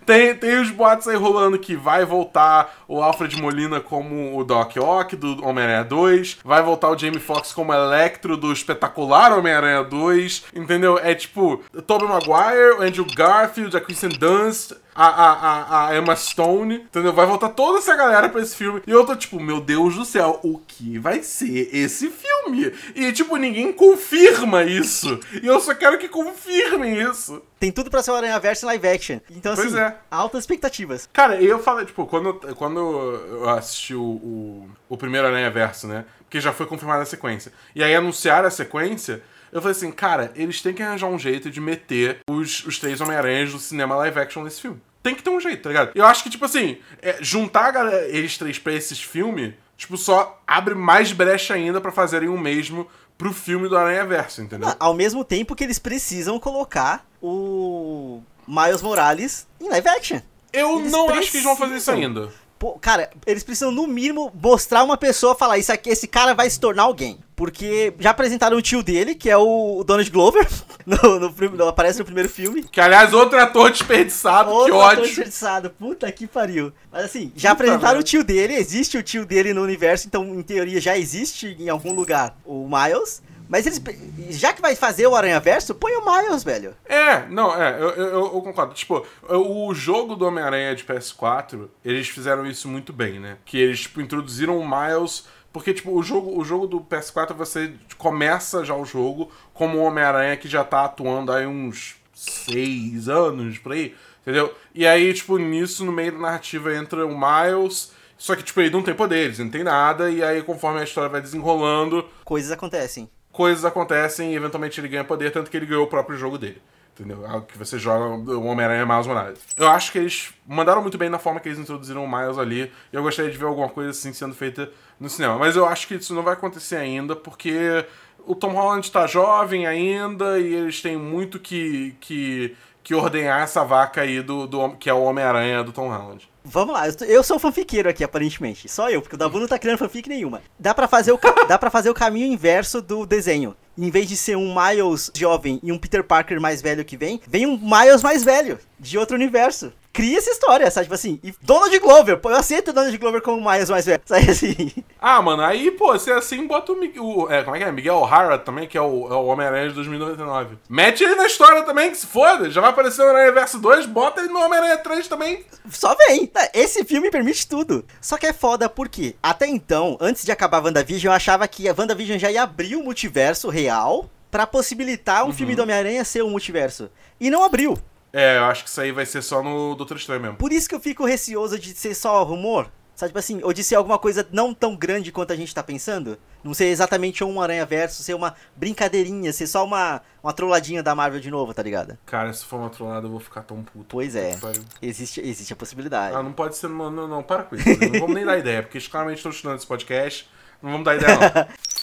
tem, tem os boatos aí rolando que vai voltar o Alfred Molina como o Doc Ock do Homem-Aranha 2, vai voltar o Jamie Foxx como Electro do espetacular Homem-Aranha 2, entendeu? É tipo, Tobey Maguire, Andrew Garfield, a Kristen Dunst, a, a, a, Emma Stone, entendeu? Vai voltar toda essa galera pra esse filme. E eu tô tipo, meu Deus do céu, o que vai ser esse filme? E tipo, ninguém confirma isso. E eu só quero que confirmem isso. Tem tudo pra ser o Aranha Verso live action. Então, Pois assim, é. altas expectativas. Cara, eu falei, tipo, quando, quando eu assisti o, o, o primeiro Aranha Verso, né? Porque já foi confirmada a sequência. E aí anunciaram a sequência, eu falei assim, cara, eles têm que arranjar um jeito de meter os, os três Homem-Aranhas do cinema live action nesse filme. Tem que ter um jeito, tá ligado? Eu acho que, tipo assim, é, juntar galera- eles três pra esses filmes, tipo, só abre mais brecha ainda pra fazerem o mesmo pro filme do Aranha Verso, entendeu? Ao mesmo tempo que eles precisam colocar o Miles Morales em live action. Eu Eles não acho que eles vão fazer isso precisam. ainda. Pô, cara, eles precisam no mínimo mostrar uma pessoa falar isso aqui, esse cara vai se tornar alguém. Porque já apresentaram o tio dele, que é o Donald Glover, [LAUGHS] no, no, no- aparece no primeiro filme. Que, aliás, outro ator desperdiçado, Outro que ator ódio. desperdiçado, puta que pariu. Mas assim, já Puta apresentaram merda. o tio dele, existe o tio dele no universo, então em teoria já existe em algum lugar o Miles. Mas eles, já que vai fazer o Aranha Verso, põe o Miles, velho. É, não, é, eu, eu, eu concordo. Tipo, o jogo do Homem-Aranha de PS4, eles fizeram isso muito bem, né? Que eles, tipo, introduziram o Miles. Porque, tipo, o jogo, o jogo do PS4 você começa já o jogo como um Homem-Aranha que já tá atuando aí uns seis anos por aí, entendeu? E aí, tipo, nisso, no meio da narrativa entra o Miles. Só que, tipo, ele não tem poderes, não tem nada. E aí, conforme a história vai desenrolando, Coisas acontecem. Coisas acontecem e eventualmente ele ganha poder, tanto que ele ganhou o próprio jogo dele. Entendeu? Algo que você joga o Homem-Aranha Miles Morales. Eu acho que eles mandaram muito bem na forma que eles introduziram o Miles ali. E eu gostaria de ver alguma coisa assim sendo feita no cinema. Mas eu acho que isso não vai acontecer ainda, porque o Tom Holland tá jovem ainda e eles têm muito que, que, que ordenhar essa vaca aí do, do que é o Homem-Aranha do Tom Holland. Vamos lá, eu, sou fanfiqueiro aqui, aparentemente. Só eu, porque o Dabu não tá criando fanfic nenhuma. Dá pra fazer o, dá pra fazer o caminho inverso do desenho. Em vez de ser um Miles jovem e um Peter Parker mais velho que vem, vem um Miles mais velho, de outro universo. Cria essa história, sabe? Tipo assim, e Donald Glover, pô, eu aceito o Donald Glover como Miles mais velho. Sabe assim? Ah, mano, aí, pô, se é assim, bota o, o é, como é que é? Miguel O'Hara também, que é o, é o Homem-Aranha de 2099. Mete ele na história também, que se foda. Já vai aparecer o Aranha Verso 2, bota ele no Homem-Aranha 3 também. Só vem. Tá, Esse filme permite tudo. Só que é foda porque, até então, antes de acabar a WandaVision, eu achava que a WandaVision já ia abrir o multiverso real pra possibilitar um filme do Homem-Aranha ser um multiverso. E não abriu. É, eu acho que isso aí vai ser só no Doutor Estranho mesmo. Por isso que eu fico receoso de ser só rumor. Sabe, tipo assim, ou de ser alguma coisa não tão grande quanto a gente tá pensando. Não ser exatamente um Aranha Verso, ser uma brincadeirinha, ser só uma, uma trolladinha da Marvel de novo, tá ligado? Cara, se for uma trollada, eu vou ficar tão puto. Pois é. Existe, existe a possibilidade. Ah, não pode ser. Não, não, não para com isso. Não vamos nem dar ideia, porque claramente estão estudando esse podcast. Não vamos dar ideia, não. [LAUGHS]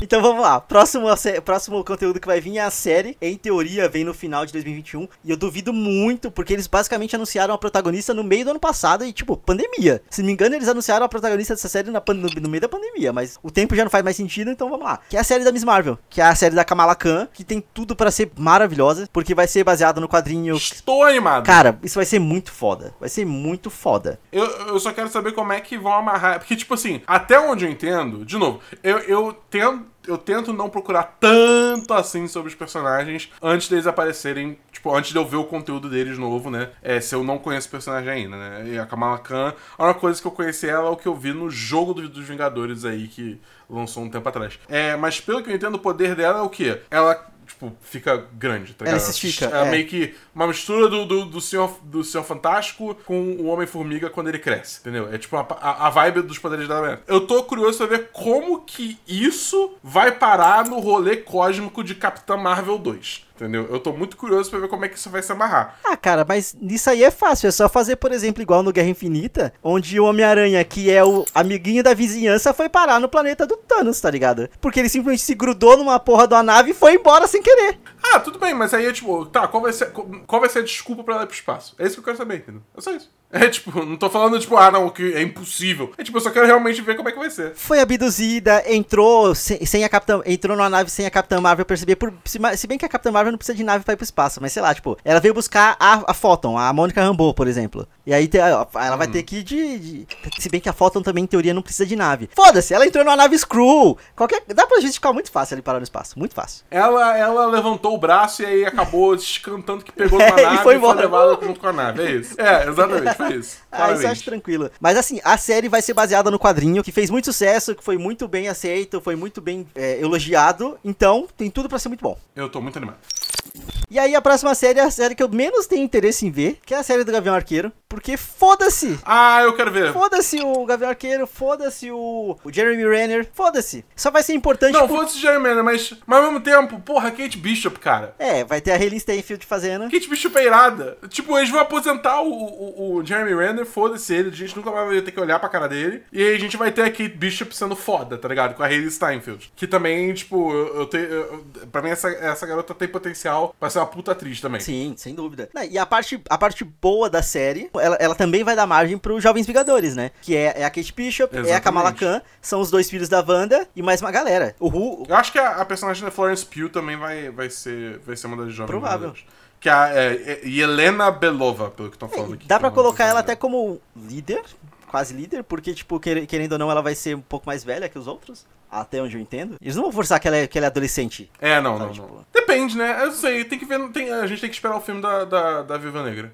Então vamos lá, próximo, próximo conteúdo que vai vir é a série, em teoria vem no final de 2021, e eu duvido muito, porque eles basicamente anunciaram a protagonista no meio do ano passado e, tipo, pandemia. Se não me engano, eles anunciaram a protagonista dessa série na no, no meio da pandemia, mas o tempo já não faz mais sentido, então vamos lá. Que é a série da Miss Marvel, que é a série da Kamala Khan, que tem tudo pra ser maravilhosa, porque vai ser baseado no quadrinho... Estou animado. Cara, isso vai ser muito foda, vai ser muito foda. Eu, eu só quero saber como é que vão amarrar. Porque, tipo assim, até onde eu entendo, de novo, eu, eu tento. Eu tento não procurar tanto assim sobre os personagens antes deles aparecerem, tipo, antes de eu ver o conteúdo deles novo, né? É, se eu não conheço o personagem ainda, né? E a Kamala Khan, a única coisa que eu conheci ela é o que eu vi no jogo do- dos Vingadores aí, que lançou um tempo atrás. É, mas pelo que eu entendo, o poder dela é o quê? Ela, tipo, fica grande, tá Ela ligado? se estica, É, é. meio que uma mistura do, do, do, Senhor, do Senhor Fantástico com o Homem-Formiga quando ele cresce, entendeu? É tipo a, a, a vibe dos poderes da mesmo. Eu tô curioso pra ver como que isso vai parar no rolê cósmico de Capitã Marvel 2. Entendeu? Eu tô muito curioso pra ver como é que isso vai se amarrar. Ah, cara, mas nisso aí é fácil. É só fazer, por exemplo, igual no Guerra Infinita, onde o Homem-Aranha, que é o amiguinho da vizinhança, foi parar no planeta do Thanos, tá ligado? Porque ele simplesmente se grudou numa porra de uma nave e foi embora sem querer. Ah, tudo bem, mas aí é tipo, tá, qual vai ser, qual vai ser a desculpa pra ela ir pro espaço? É isso que eu quero saber, entendeu? É só isso. É tipo, não tô falando tipo, ah, não, que é impossível. É tipo, eu só quero realmente ver como é que vai ser. Foi abduzida, entrou sem, sem a Capitã, entrou numa nave sem a Capitã Marvel perceber, por, se, se bem que a Capitã Marvel não precisa de nave pra ir pro espaço, mas sei lá, tipo, ela veio buscar a, a Photon, a Mônica Rambeau, por exemplo. E aí ela vai ter que ir de, de- Se bem que a Photon também, em teoria, não precisa de nave. Foda-se, ela entrou numa nave Screw. Qualquer. Dá pra justificar muito fácil ele parar no espaço. Muito fácil. Ela, ela levantou o braço e aí acabou cantando que pegou [LAUGHS] numa É, e nave foi e foi embora. levada junto com a nave. É isso. É, exatamente, foi isso. [LAUGHS] Ah, isso eu acho tranquilo. Mas assim, a série vai ser baseada no quadrinho, que fez muito sucesso, que foi muito bem aceito, foi muito bem é, elogiado. Então, tem tudo pra ser muito bom. Eu tô muito animado. E aí, a próxima série é a série que eu menos tenho interesse em ver, que é a série do Gavião Arqueiro. Porque foda-se! Ah, eu quero ver. Foda-se o Gavião Arqueiro, foda-se o, o Jeremy Renner, foda-se. Só vai ser importante. Não, por- foda-se Jeremy Renner, mas, mas ao mesmo tempo, porra, Kate Bishop, cara. É, vai ter a Hayley Steinfeld fazendo. Kate Bishop é irada. Tipo, eles vão aposentar o, o, o Jeremy Renner, foda-se ele, a gente nunca vai ter que olhar pra cara dele. E aí a gente vai ter a Kate Bishop sendo foda, tá ligado? Com a Hayley Steinfeld. Que também, tipo, eu, eu tenho. eu- Pra mim, essa, essa garota tem potencial pra ser uma puta atriz também. Sim, sem dúvida. E a parte, a parte boa da série, ela, ela também vai dar margem pros Jovens Vingadores, né? Que é, é a Kate Bishop, é a Exatamente. Kamala Khan, são os dois filhos da Wanda e mais uma galera. O Ru, Eu acho que a, a personagem da Florence Pugh também vai, vai, ser, vai ser uma das jovens. Provável. Vingadores. Que é a é, é Helena Belova, pelo que estão falando aqui. dá pra é colocar ela até como líder, quase líder, porque, tipo, quer- querendo ou não, ela vai ser um pouco mais velha que os outros. Até onde eu entendo. Eles não vão forçar que ela é, que ela é adolescente. É, não, Sabe, não, tipo- não. Depende, né? Eu sei, tem que ver. tem- a gente tem que esperar o filme da, da, da Viva Negra.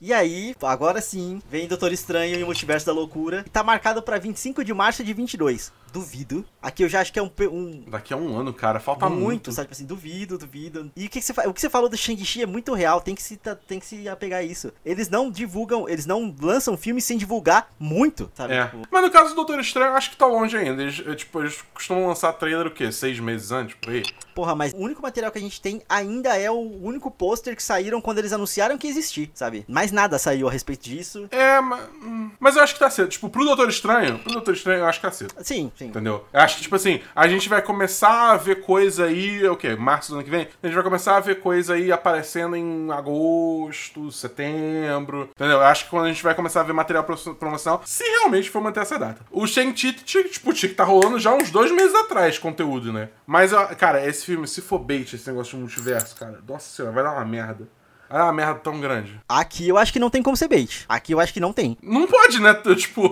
E aí, agora sim, vem Doutor Estranho e o Multiverso da Loucura. E tá marcado pra 25 de março de 22. Duvido. Aqui eu já acho que é um, um Daqui a um ano, cara, falta muito, muito. sabe? Tipo assim, duvido, duvido. E o que, que você, o que você falou do Shang-Chi é muito real, tem que, se, tem que se apegar a isso. Eles não divulgam, eles não lançam filmes sem divulgar muito, sabe? É. Tipo, Mas no caso do Doutor Estranho, eu acho que tá longe ainda. Eles, é, tipo, eles costumam lançar trailer o quê? Seis meses antes, por aí? porra, mas o único material que a gente tem ainda é o único pôster que saíram quando eles anunciaram que existia, sabe? Mais nada saiu a respeito disso. É, mas. hum, Mas eu acho que tá cedo. Tipo, pro Doutor Estranho, pro Doutor Estranho eu acho que tá cedo. Sim, sim. Entendeu? Eu acho que, tipo assim, a gente vai começar a ver coisa aí, o quê? Março do ano que vem? A gente vai começar a ver coisa aí aparecendo em agosto, setembro. Entendeu? Eu acho que quando a gente vai começar a ver material pro- promocional, se realmente for manter essa data. O Shang-Chi, tipo, tinha que tá rolando já uns dois meses atrás, conteúdo, né? Mas, cara, esse filme, se for bait, esse negócio de multiverso, cara, nossa senhora, vai dar uma merda. Vai dar uma merda tão grande. Aqui eu acho que não tem como ser bait. Aqui eu acho que não tem. Não pode, né? [LAUGHS] Tipo,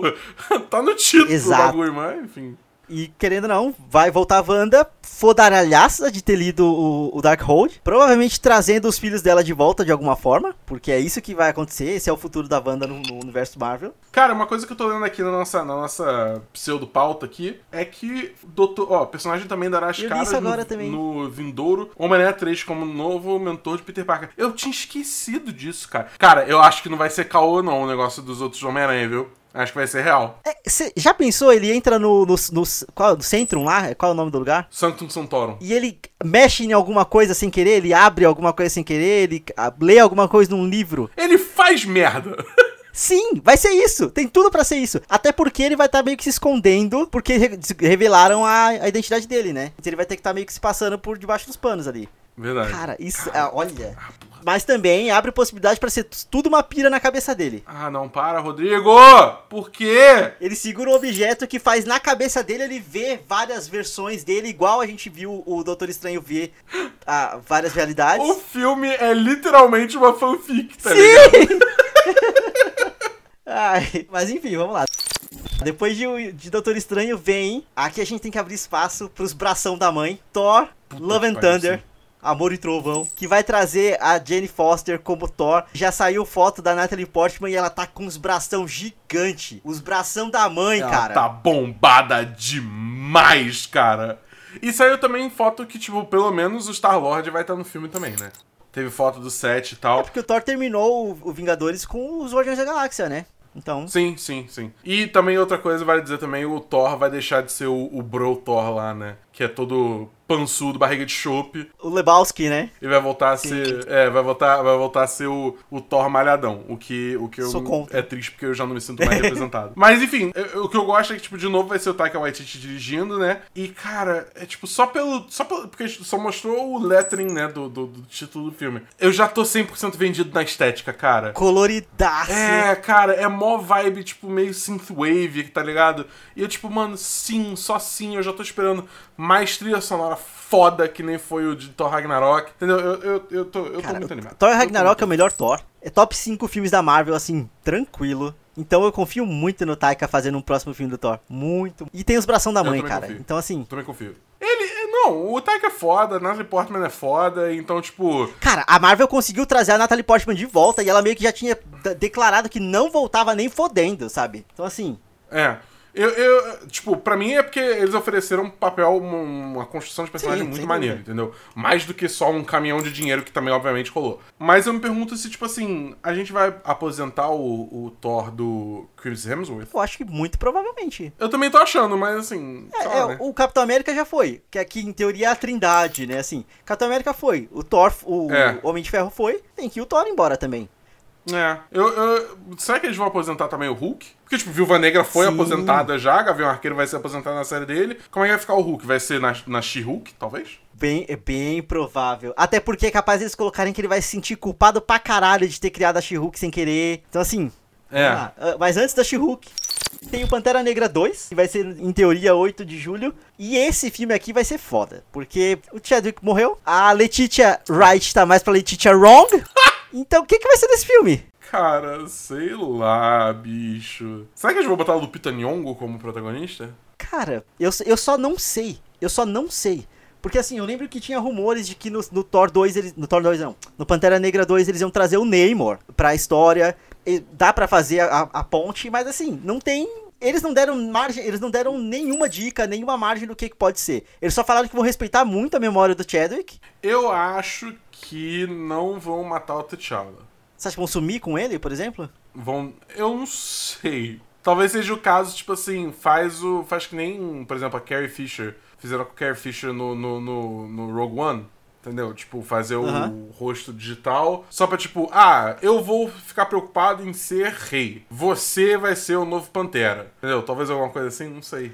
tá no título Exato. do bagulho, mas enfim. E querendo ou não, vai voltar a Wanda, fodaralhaça de ter lido o, o Darkhold, provavelmente trazendo os filhos dela de volta de alguma forma, porque é isso que vai acontecer, esse é o futuro da Wanda no, no universo Marvel. Cara, uma coisa que eu tô lendo aqui na nossa, na nossa pseudo-pauta aqui é que doutor, ó, o personagem também dará as Eu caras no, também. no vindouro Homem-Aranha 3 como novo mentor de Peter Parker. Eu tinha esquecido disso, cara. Cara, eu acho que não vai ser caô não o negócio dos outros Homem-Aranha, viu? Acho que vai ser real. É, já pensou, ele entra no, no, no, qual, no Centrum lá, qual é o nome do lugar? Sanctum Santorum. E ele mexe em alguma coisa sem querer, ele abre alguma coisa sem querer, ele ah, lê alguma coisa num livro. Ele faz merda. [LAUGHS] Sim, vai ser isso. Tem tudo pra ser isso. Até porque ele vai estar meio que se escondendo, porque re- revelaram a, a identidade dele, né? Então ele vai ter que estar meio que se passando por debaixo dos panos ali. Verdade. Cara, isso, ah, olha. Mas também abre possibilidade pra ser tudo uma pira na cabeça dele. Ah, não, para, Rodrigo! Por quê? Ele segura um objeto que faz na cabeça dele ele vê várias versões dele, igual a gente viu o Doutor Estranho ver ah, várias realidades. O filme é literalmente uma fanfic, tá ligado? Sim! [LAUGHS] Ai, mas enfim, vamos lá. Depois de, de Doutor Estranho vem. Aqui a gente tem que abrir espaço pros bração da mãe. Thor, Love and Thunder. Amor e Trovão, que vai trazer a Jane Foster como Thor. Já saiu foto da Natalie Portman e ela tá com os bração gigante. Os bração da mãe, Ela cara. tá bombada demais, cara. E saiu também foto que, tipo, pelo menos o Star-Lord vai estar no filme também, né? Teve foto do set e É tal. porque o Thor terminou o, o Vingadores com os Guardiões da Galáxia, né? Então. Sim, sim, sim. E também outra coisa, vale dizer também, o Thor vai deixar de ser o, o bro Thor lá, né? Que é todo pançudo, barriga de chope. O Lebowski, né? Ele vai voltar a ser. É, vai voltar, vai voltar a ser o, o Thor malhadão. O que, o que eu. É triste porque eu já não me sinto mais [LAUGHS] representado. Mas enfim, eu- o que eu gosto é que, tipo, de novo vai ser o Taika Waititi dirigindo, né? E, cara, é tipo, só pelo. Só pelo porque só mostrou o lettering, né, do, do, do título do filme. Eu já tô 100% vendido na estética, cara. Coloridaço. É, cara, é mó vibe, tipo, meio synthwave, tá ligado? E eu, tipo, mano, sim, só sim, eu já tô esperando mais trilha sonora foda que nem foi o de Thor Ragnarok. Entendeu? Eu, eu, eu tô, eu tô Cara, muito animado. Thor tô Ragnarok é o melhor Thor. É top 5 filmes da Marvel, assim, tranquilo. Então eu confio muito no Taika fazendo um próximo filme do Thor. Muito. E tem os bração da mãe, cara. confio. Então, assim. Também confio. Ele, não, o Taika é foda, Natalie Portman é foda, então, tipo, Cara, a Marvel conseguiu trazer a Natalie Portman de volta e ela meio que já tinha declarado que não voltava nem fodendo, sabe? Então, assim. é. Eu, eu, tipo, pra mim é porque eles ofereceram um papel, uma, uma construção de personagem Sim, muito dúvida. entendeu? Mais do que só um caminhão de dinheiro que também, obviamente, rolou. Mas eu me pergunto se, tipo assim, a gente vai aposentar o, o Thor do Chris Hemsworth? Eu acho que muito provavelmente. Eu também tô achando, mas assim. É, sei lá, é, né? o Capitão América já foi, que aqui em teoria é a trindade, né? Assim, Capitão América foi, o Thor, o É. Homem de Ferro foi, tem que ir o Thor embora também. É. Eu, eu- será que eles vão aposentar também o Hulk? Porque, tipo, Viúva Negra foi Sim. aposentada já, Gavião Arqueiro vai ser aposentado na série dele. Como é que vai ficar o Hulk? Vai ser na, na She-Hulk, talvez? Bem, é bem provável. Até porque é capaz eles colocarem que ele vai se sentir culpado pra caralho de ter criado a She-Hulk sem querer. Então, assim. É. Ah, Mas antes da She-Hulk, tem o Pantera Negra 2, que vai ser, em teoria, 8 de julho. E esse filme aqui vai ser foda. Porque o Chadwick morreu, a Letitia Wright tá mais pra Letitia Wrong. [LAUGHS] Então, o que, que vai ser desse filme? Cara, sei lá, bicho. Será que eles vão botar o Lupita Nyong'o como protagonista? Cara, eu, eu só não sei. Eu só não sei. Porque assim, eu lembro que tinha rumores de que no, no Thor 2, eles, no Thor 2 não, no Pantera Negra 2 eles iam trazer o Namor pra história. E dá pra fazer a, a ponte, mas assim, não tem. Eles não deram margem, eles não deram nenhuma dica, nenhuma margem do que, que pode ser. Eles só falaram que vão respeitar muito a memória do Chadwick. Eu acho que não vão matar o T'Challa. Você acha que vão sumir com ele, por exemplo? Vão. Eu não sei. Talvez seja o caso, tipo assim, faz o. Faz que nem, por exemplo, a Carrie Fisher. Fizeram com a Carrie Fisher no, no, no, no Rogue One. Entendeu? Tipo, fazer o rosto digital. Só pra, tipo, ah, eu vou ficar preocupado em ser rei. Você vai ser o novo Pantera. Entendeu? Talvez alguma coisa assim, não sei.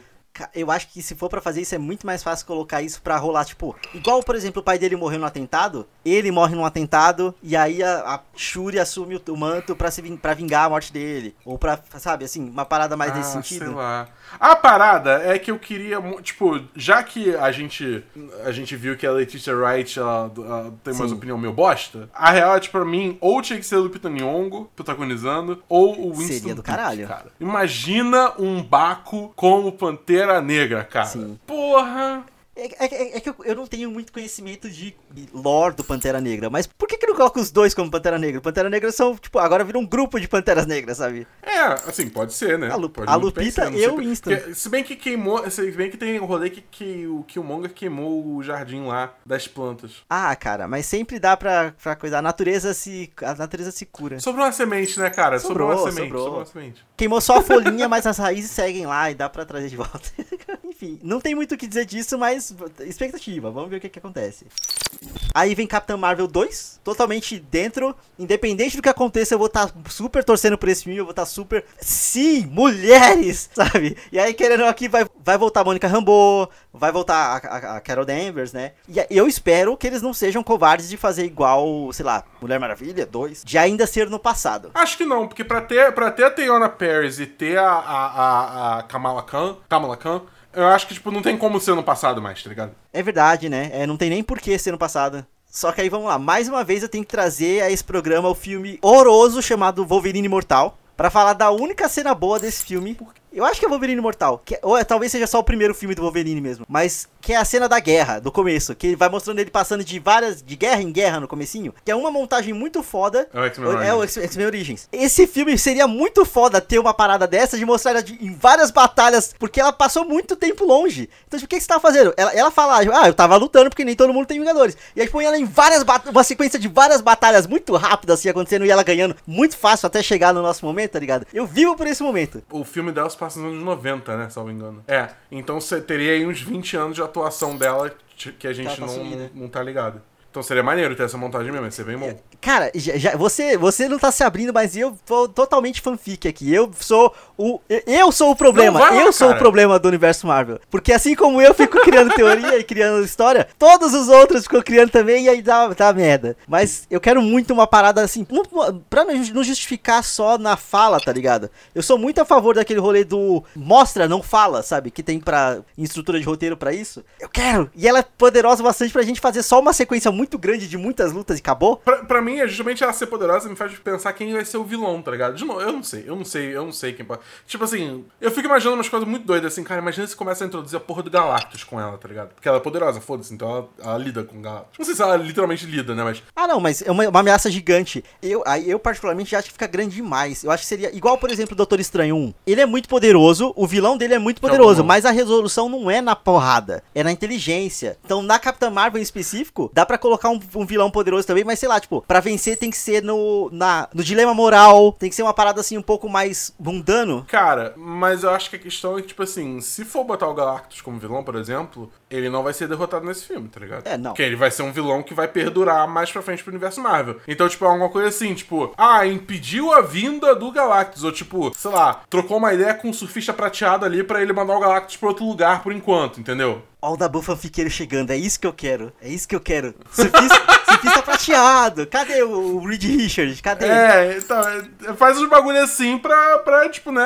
Eu acho que se for pra fazer isso é muito mais fácil colocar isso pra rolar, tipo, igual, por exemplo, o pai dele morreu num atentado, ele morre num atentado e aí a, a Shuri assume o, o manto pra, se, pra vingar a morte dele. Ou pra, sabe, assim, uma parada mais nesse Ah, sentido. Sei lá. A parada é que eu queria, tipo, já que a gente a gente viu que a Letitia Wright ela, ela tem mais Sim. opinião meio bosta, a real é, tipo, pra mim, ou tinha que ser o Lupita Nyong'o protagonizando, ou o Winston Seria do caralho. cara. Imagina um Baco como Pantera Negra, cara. Sim. Porra! É, é- é que eu, eu não tenho muito conhecimento de lore do Pantera Negra, mas por que que não coloca os dois como Pantera Negra? Pantera Negra são, tipo, agora vira um grupo de Panteras Negras, sabe? É, assim, pode ser, né? A Lu- Pode a Lupita e o Winston. porque- Se bem que queimou, se bem que tem um rolê que, que o Killmonger queimou o jardim lá das plantas. Ah, cara, mas sempre dá pra, pra coisa. A natureza se. A natureza se cura. Sobrou uma semente, né, cara? Sobrou, Sobrou, uma semente. sobrou. Sobrou uma semente. Queimou só a [LAUGHS] folhinha, mas as raízes seguem lá e dá pra trazer de volta. [LAUGHS] Enfim, não tem muito o que dizer disso, mas expectativa. Vamos ver o que, que acontece. Aí vem Capitã Marvel 2, totalmente dentro. Independente do que aconteça, eu vou estar super torcendo por esse filme. Eu vou estar super. Sim, mulheres! [LAUGHS] Sabe? E aí, querendo aqui, vai, vai voltar a Mônica Rambeau, vai voltar a, a- a Carol Danvers, né? E eu espero que eles não sejam covardes de fazer igual, sei lá, Mulher Maravilha 2, de ainda ser no passado. Acho que não, porque pra ter, pra ter a Teyona Paris e ter a, a, a, a Kamala Khan, Kamala Khan, eu acho que, tipo, não tem como ser no passado mais, tá ligado? É verdade, né? É, não tem nem por que ser no passado. Só que aí vamos lá, mais uma vez eu tenho que trazer a esse programa o filme horroroso chamado Wolverine Imortal. Pra falar da única cena boa desse filme. Eu acho que é Wolverine Imortal. Que, ou é, talvez seja só o primeiro filme do Wolverine mesmo. Mas que é a cena da guerra, do começo. Que vai mostrando ele passando de várias. de guerra em guerra no comecinho. Que é uma montagem muito foda. É o X-Men É o Origins. X-Men Origins. Esse filme seria muito foda ter uma parada dessa, de mostrar ela de- em várias batalhas, porque ela passou muito tempo longe. Então, tipo, o que, que você tava fazendo? Ela, ela fala, ah, eu tava lutando porque nem todo mundo tem Vingadores. E aí põe ela em várias batalhas, uma sequência de várias batalhas muito rápidas, assim, acontecendo, e ela ganhando muito fácil até chegar no nosso momento, tá ligado? Eu vivo por esse momento. O filme dela se passa nos anos 90, né? Salvo engano. É, então você teria aí uns 20 anos de atuação dela que a gente Tá, tá não, sumida. não tá ligado. Então seria maneiro ter essa montagem mesmo, ia ser bem bom. Cara, já, já- você, você não tá se abrindo, mas eu tô totalmente fanfic aqui. Eu sou o. eu- Eu sou o problema. Não, lá, eu sou cara. o problema do universo Marvel. Porque assim como eu fico criando teoria e criando história, todos os outros ficam criando também e aí dá, dá merda. Mas eu quero muito uma parada assim. Não, pra não justificar só na fala, tá ligado? Eu sou muito a favor daquele rolê do mostra, não fala, sabe? Que tem pra. em estrutura de roteiro pra isso. Eu quero! E ela é poderosa bastante pra gente fazer só uma sequência muito grande de muitas lutas e acabou. Pra, pra mim, é justamente ela ser poderosa me faz pensar quem vai ser o vilão, tá ligado? De novo, eu não sei, eu não sei, eu não sei quem pode. Tipo assim, eu fico imaginando umas coisas muito doidas, assim, cara, imagina se começa a introduzir a porra do Galactus com ela, tá ligado? Porque ela é poderosa, foda-se, então ela, ela lida com o Galactus. Não sei se ela literalmente lida, né, mas. Ah, não, mas é uma, uma ameaça gigante. Eu, aí eu, particularmente, acho que fica grande demais. Eu acho que seria igual, por exemplo, o Doutor Estranho 1. Ele é muito poderoso, o vilão dele é muito Não, poderoso, não. mas a resolução não é na porrada, é na inteligência. Então, na Capitã Marvel em específico, dá pra colocar um, um vilão poderoso também, mas sei lá, tipo, pra vencer tem que ser no, na, no dilema moral, tem que ser uma parada assim um pouco mais mundano. Cara, mas eu acho que a questão é que, tipo assim, se for botar o Galactus como vilão, por exemplo, ele não vai ser derrotado nesse filme, tá ligado? É, não. Porque ele vai ser um vilão que vai perdurar mais pra frente pro universo Marvel. Então, tipo, é alguma coisa assim, tipo, ah, impediu a vinda do Galactus. Ou, tipo, sei lá, trocou uma ideia com um surfista prateado ali pra ele mandar o Galactus pra outro lugar por enquanto, entendeu? Ó o Dabu fanfiqueiro chegando, é isso que eu quero, é isso que eu quero. Surfista, surfista prateado, cadê o, o Reed Richards, cadê? É, então, é, faz uns bagulho assim pra, pra, tipo, né,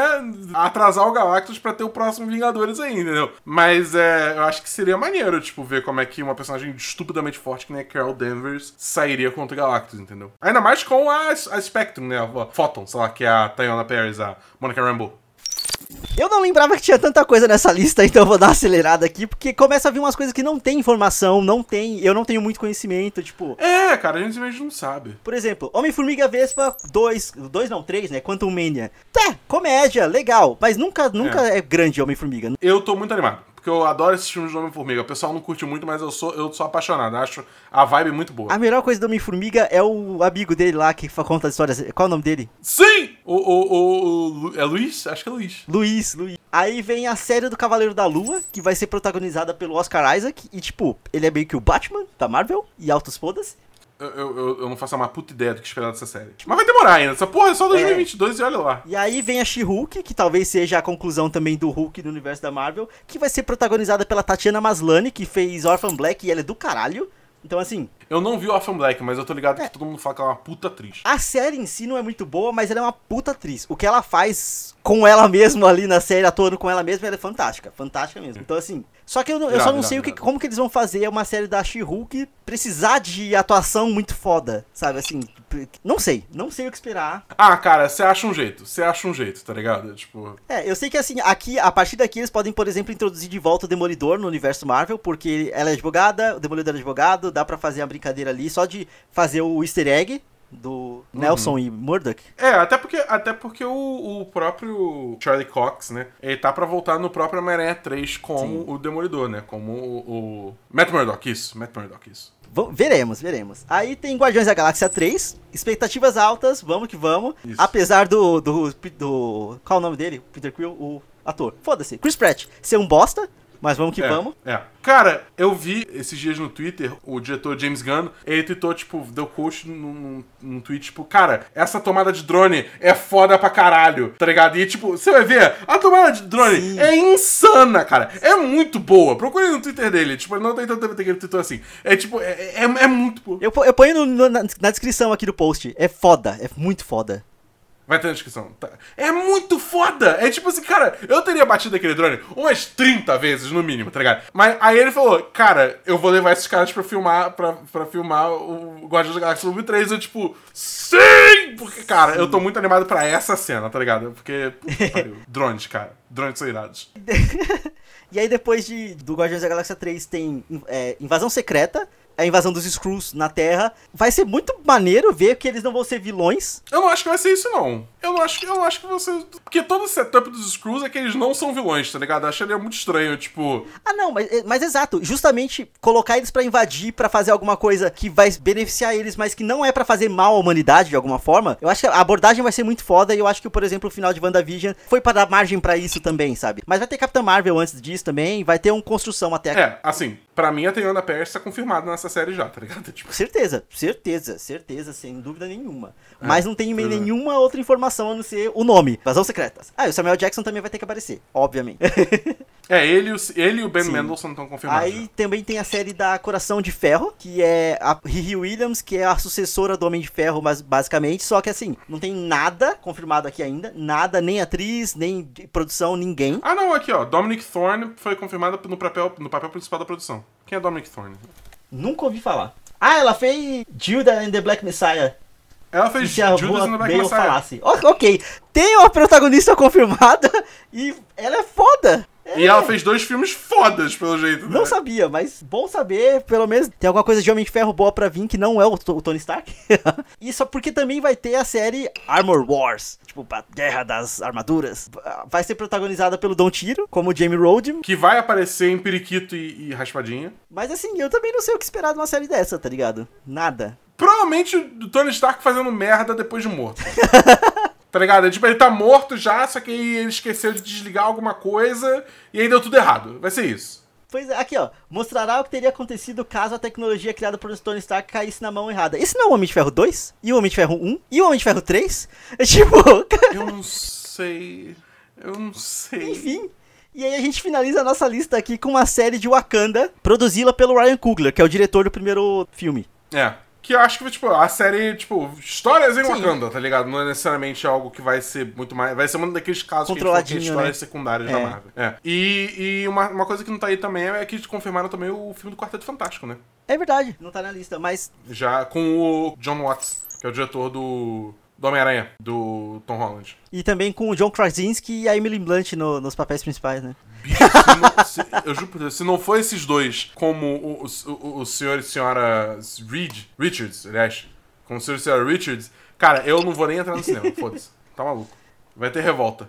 atrasar o Galactus pra ter o próximo Vingadores aí, entendeu? Mas é, eu acho que seria maneiro, tipo, ver como é que uma personagem estupidamente forte que nem a Carol Danvers sairia contra o Galactus, entendeu? Ainda mais com a, a Spectrum, né, a Photon, sei lá, que é a Tayona Paris, a Monica Rambeau. Eu não lembrava que tinha tanta coisa nessa lista, [LAUGHS] então eu vou dar uma acelerada aqui, porque começa a vir umas coisas que não tem informação, não tem, eu não tenho muito conhecimento, tipo, É, cara, a gente simplesmente não sabe. por exemplo, Homem-Formiga Vespa 2, 2 não, 3, né, Quantum Mania. Tá, comédia, legal, mas nunca, nunca é, grande Homem-Formiga. Eu tô muito animado. Porque eu adoro esses filmes de Homem-Formiga. O pessoal não curte muito, mas eu sou, eu sou apaixonado. Acho a vibe muito boa. A melhor coisa do Homem-Formiga é o amigo dele lá que conta as histórias, qual é o nome dele? Sim! O, o, o, É Luiz? Acho que é Luiz. Luiz, Luiz. Aí vem a série do Cavaleiro da Lua, que vai ser protagonizada pelo Oscar Isaac, e tipo, ele é meio que o Batman da Marvel, e altos fodas. Eu, eu, eu- não faço uma puta ideia do que esperar dessa série. Mas vai demorar ainda. Essa porra é só 2022 e olha lá. E aí vem a She-Hulk, que talvez seja a conclusão também do Hulk no universo da Marvel, que vai ser protagonizada pela Tatiana Maslany, que fez Orphan Black e ela é do caralho. Então, assim, Eu não vi Orphan Black, mas eu tô ligado que todo mundo fala que ela é uma puta atriz. a série em si não é muito boa, mas ela é uma puta atriz. O que ela faz com ela mesma ali na série, atuando com ela mesma, ela é fantástica. Fantástica mesmo. Então, assim. Só que eu, eu só não sei o que, como que eles vão fazer uma série da She-Hulk precisar de atuação muito foda, sabe? Assim, não sei. Não sei o que esperar. Ah, cara, você acha um jeito. Você acha um jeito, tá ligado? Tipo. É, eu sei que assim, aqui, a partir daqui eles podem, por exemplo, introduzir de volta o Demolidor no universo Marvel, porque ela é advogada, o Demolidor é advogado, dá pra fazer a brincadeira ali só de fazer o easter egg do Nelson e Murdoch. É, até porque, até porque o, o próprio Charlie Cox, né? Ele tá pra voltar no próprio Homem-Aranha 3 como o Demolidor, né? Como o, o. Matt Murdock, isso. Matt Murdock, isso. Va- veremos, veremos. Aí tem Guardiões da Galáxia 3, expectativas altas, vamos que vamos. Isso. Apesar do, do, do. Qual é o nome dele? Peter Quill, o ator. Foda-se. Chris Pratt ser um bosta, mas vamos que é, vamos. É. Cara, eu vi esses dias no Twitter, o diretor James Gunn, ele tweetou, tipo, deu coach num, num, num tweet, tipo, cara, essa tomada de drone é foda pra caralho, tá ligado? E, tipo, você vai ver, a tomada de drone Sim. é insana, cara. É muito boa. Procure no Twitter dele. Tipo, não tem tanto tempo que ele tweetou assim. É, tipo, é, é, é muito boa. Eu, eu ponho no- na, na descrição aqui do post. É foda, é muito foda. Vai ter na descrição. Tá. É muito foda! É tipo assim, cara, eu teria batido aquele drone umas 30 vezes no mínimo, tá ligado? Mas aí ele falou, cara, eu vou levar esses caras pra filmar, pra, pra filmar o Guardiões da Galáxia Volume 3. Eu, tipo, sim! Porque, cara, eu tô muito animado pra essa cena, tá ligado? Porque, pariu. [LAUGHS] drones, cara. Drones são irados. [LAUGHS] E aí depois de, do Guardiões da Galáxia 3 tem é, Invasão Secreta, a invasão dos Skrulls na Terra. Vai ser muito maneiro ver que eles não vão ser vilões. Eu não acho que vai ser isso, não. Eu não acho, eu não acho que você. Porque todo o setup dos Skrulls é que eles não são vilões, tá ligado? Eu acharia muito estranho, tipo. Ah, não, mas, mas exato. Justamente colocar eles pra invadir, pra fazer alguma coisa que vai beneficiar eles, mas que não é pra fazer mal à humanidade de alguma forma. Eu acho que a abordagem vai ser muito foda e eu acho que, por exemplo, o final de WandaVision foi pra dar margem pra isso também, sabe? Mas vai ter Capitã Marvel antes disso também, vai ter uma construção até. É, assim, pra mim a Teyana Paris tá confirmada nessa série já, tá ligado? [LAUGHS] Tipo, Certeza, certeza, certeza, sem dúvida nenhuma. Mas não tem nenhuma outra informação a não ser o nome. Vazão Secretas. Ah, e o Samuel Jackson também vai ter que aparecer, obviamente. [LAUGHS] é, ele, e o- ele e o Ben Sim. Mendelsohn estão confirmados. Aí também tem a série da Coração de Ferro, que é a Riri Williams, que é a sucessora do Homem de Ferro, mas basicamente, só que assim, não tem nada confirmado aqui ainda, nada, nem atriz, nem produção, ninguém. Ah, não, aqui, ó. Dominic Thorne foi confirmada no papel, no papel principal da produção. Quem é Dominic Thorne? Nunca ouvi falar. Ah, ela fez Judah and the Black Messiah. Ela fez Judas and the Black Messiah. falasse. O- ok, tem uma protagonista confirmada [LAUGHS] e ela é foda. E ela fez dois filmes fodas, pelo jeito. Não né? sabia, mas bom saber, pelo menos tem alguma coisa de Homem de Ferro boa pra vir que não é o, o Tony Stark. [LAUGHS] e só porque também vai ter a série Armor Wars, tipo, a Guerra das Armaduras. Vai ser protagonizada pelo Don Tiro, como Jamie Rodham. Que vai aparecer em Periquito e, e Raspadinha. Mas assim, eu também não sei o que esperar de uma série dessa, tá ligado? Nada. Provavelmente o Tony Stark fazendo merda depois de morto. [LAUGHS] tá ligado? Tipo, ele tá morto já, só que ele esqueceu de desligar alguma coisa e aí deu tudo errado. Vai ser isso. Pois é, aqui ó, mostrará o que teria acontecido caso a tecnologia criada por Tony Stark caísse na mão errada. Esse não é o Homem de Ferro 2? E o Homem de Ferro 1? E o Homem de Ferro 3? É tipo, [LAUGHS] Eu não sei. Eu não sei. Enfim. E aí a gente finaliza a nossa lista aqui com uma série de Wakanda, produzida pelo Ryan Coogler, que é o diretor do primeiro filme. É. Que eu acho que, tipo, a série, tipo, histórias em Sim. Wakanda, tá ligado? Não é necessariamente algo que vai ser muito mais. Vai ser um daqueles casos que a gente histórias né? secundárias É. da Marvel. É. E, e uma, uma coisa que não tá aí também é que confirmaram também o filme do Quarteto Fantástico, né? É verdade, não tá na lista, mas Já com o John Watts, que é o diretor do. do Homem-Aranha, do Tom Holland. e também com o John Krasinski e a Emily Blunt no- nos papéis principais, né? Bicho, se não, [LAUGHS] se- eu juro por Deus, se não for esses dois, como o, o, o- senhor e senhora Reed, Richards, aliás, como o senhor e senhora Richards, cara, eu não vou nem entrar no cinema, [LAUGHS] foda-se. Tá maluco. Vai ter revolta.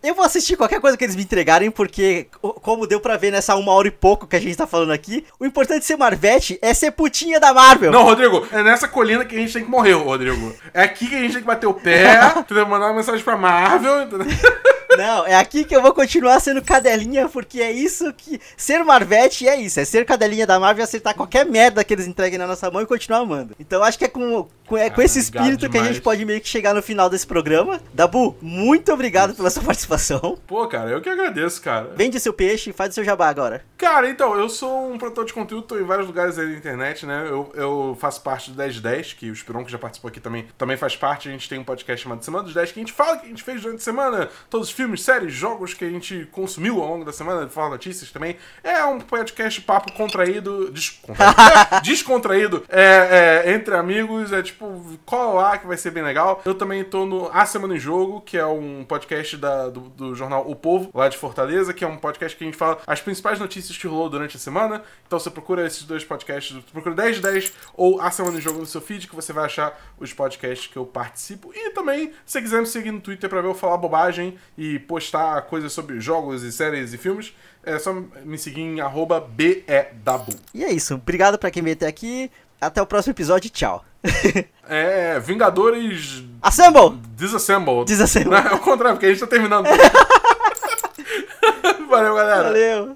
Eu vou assistir qualquer coisa que eles me entregarem, porque, co- como deu pra ver nessa uma hora e pouco que a gente tá falando aqui, o importante de ser Marvete é ser putinha da Marvel. Não, Rodrigo, é nessa colina que a gente tem que morrer, Rodrigo. É aqui que a gente tem que bater o pé? [LAUGHS] Mandar uma mensagem pra Marvel, entendeu? Não, é aqui que eu vou continuar sendo cadelinha, porque é isso que. Ser Marvete é isso, é ser cadelinha da Marvel e acertar qualquer merda que eles entreguem na nossa mão e continuar amando. Então acho que é com, com, é com esse Ah, espírito obrigado que a gente pode meio que chegar no final desse programa. Dabu, muito obrigado pela sua participação. Pô, cara, eu que agradeço, cara. Vende seu peixe e faz o seu jabá agora. Cara, então, eu sou um produtor de conteúdo, tô em vários lugares aí na internet, né? Eu, eu faço parte do 1010, que o Spiron, que já participou aqui também, também faz parte. A gente tem um podcast chamado Semana dos 10, que a gente fala que a gente fez durante a semana, todos os filmes, séries, jogos que a gente consumiu ao longo da semana, fala notícias também. É um podcast papo contraído, descontraído, [LAUGHS] descontraído é, é, entre amigos, é tipo, cola lá que vai ser bem legal. Eu também tô no A Semana em Jogo, que é um podcast da- do, do jornal O Povo, lá de Fortaleza, que é um podcast que a gente fala as principais notícias que rolou durante a semana. Então você procura esses dois podcasts, procura 10 de 10 ou A Semana em Jogo no seu feed, que você vai achar os podcasts que eu participo. E também, se quiser me seguir no Twitter pra ver eu falar bobagem e postar coisas sobre jogos e séries e filmes, é só me seguir em arroba BEDabu. E é isso. Obrigado pra quem veio até aqui. Até o próximo episódio. Tchau. [LAUGHS] É, Vingadores Assemble! Disassembled. Disassembled. Não, é o contrário, porque a gente tá terminando. [LAUGHS] Valeu, galera. Valeu!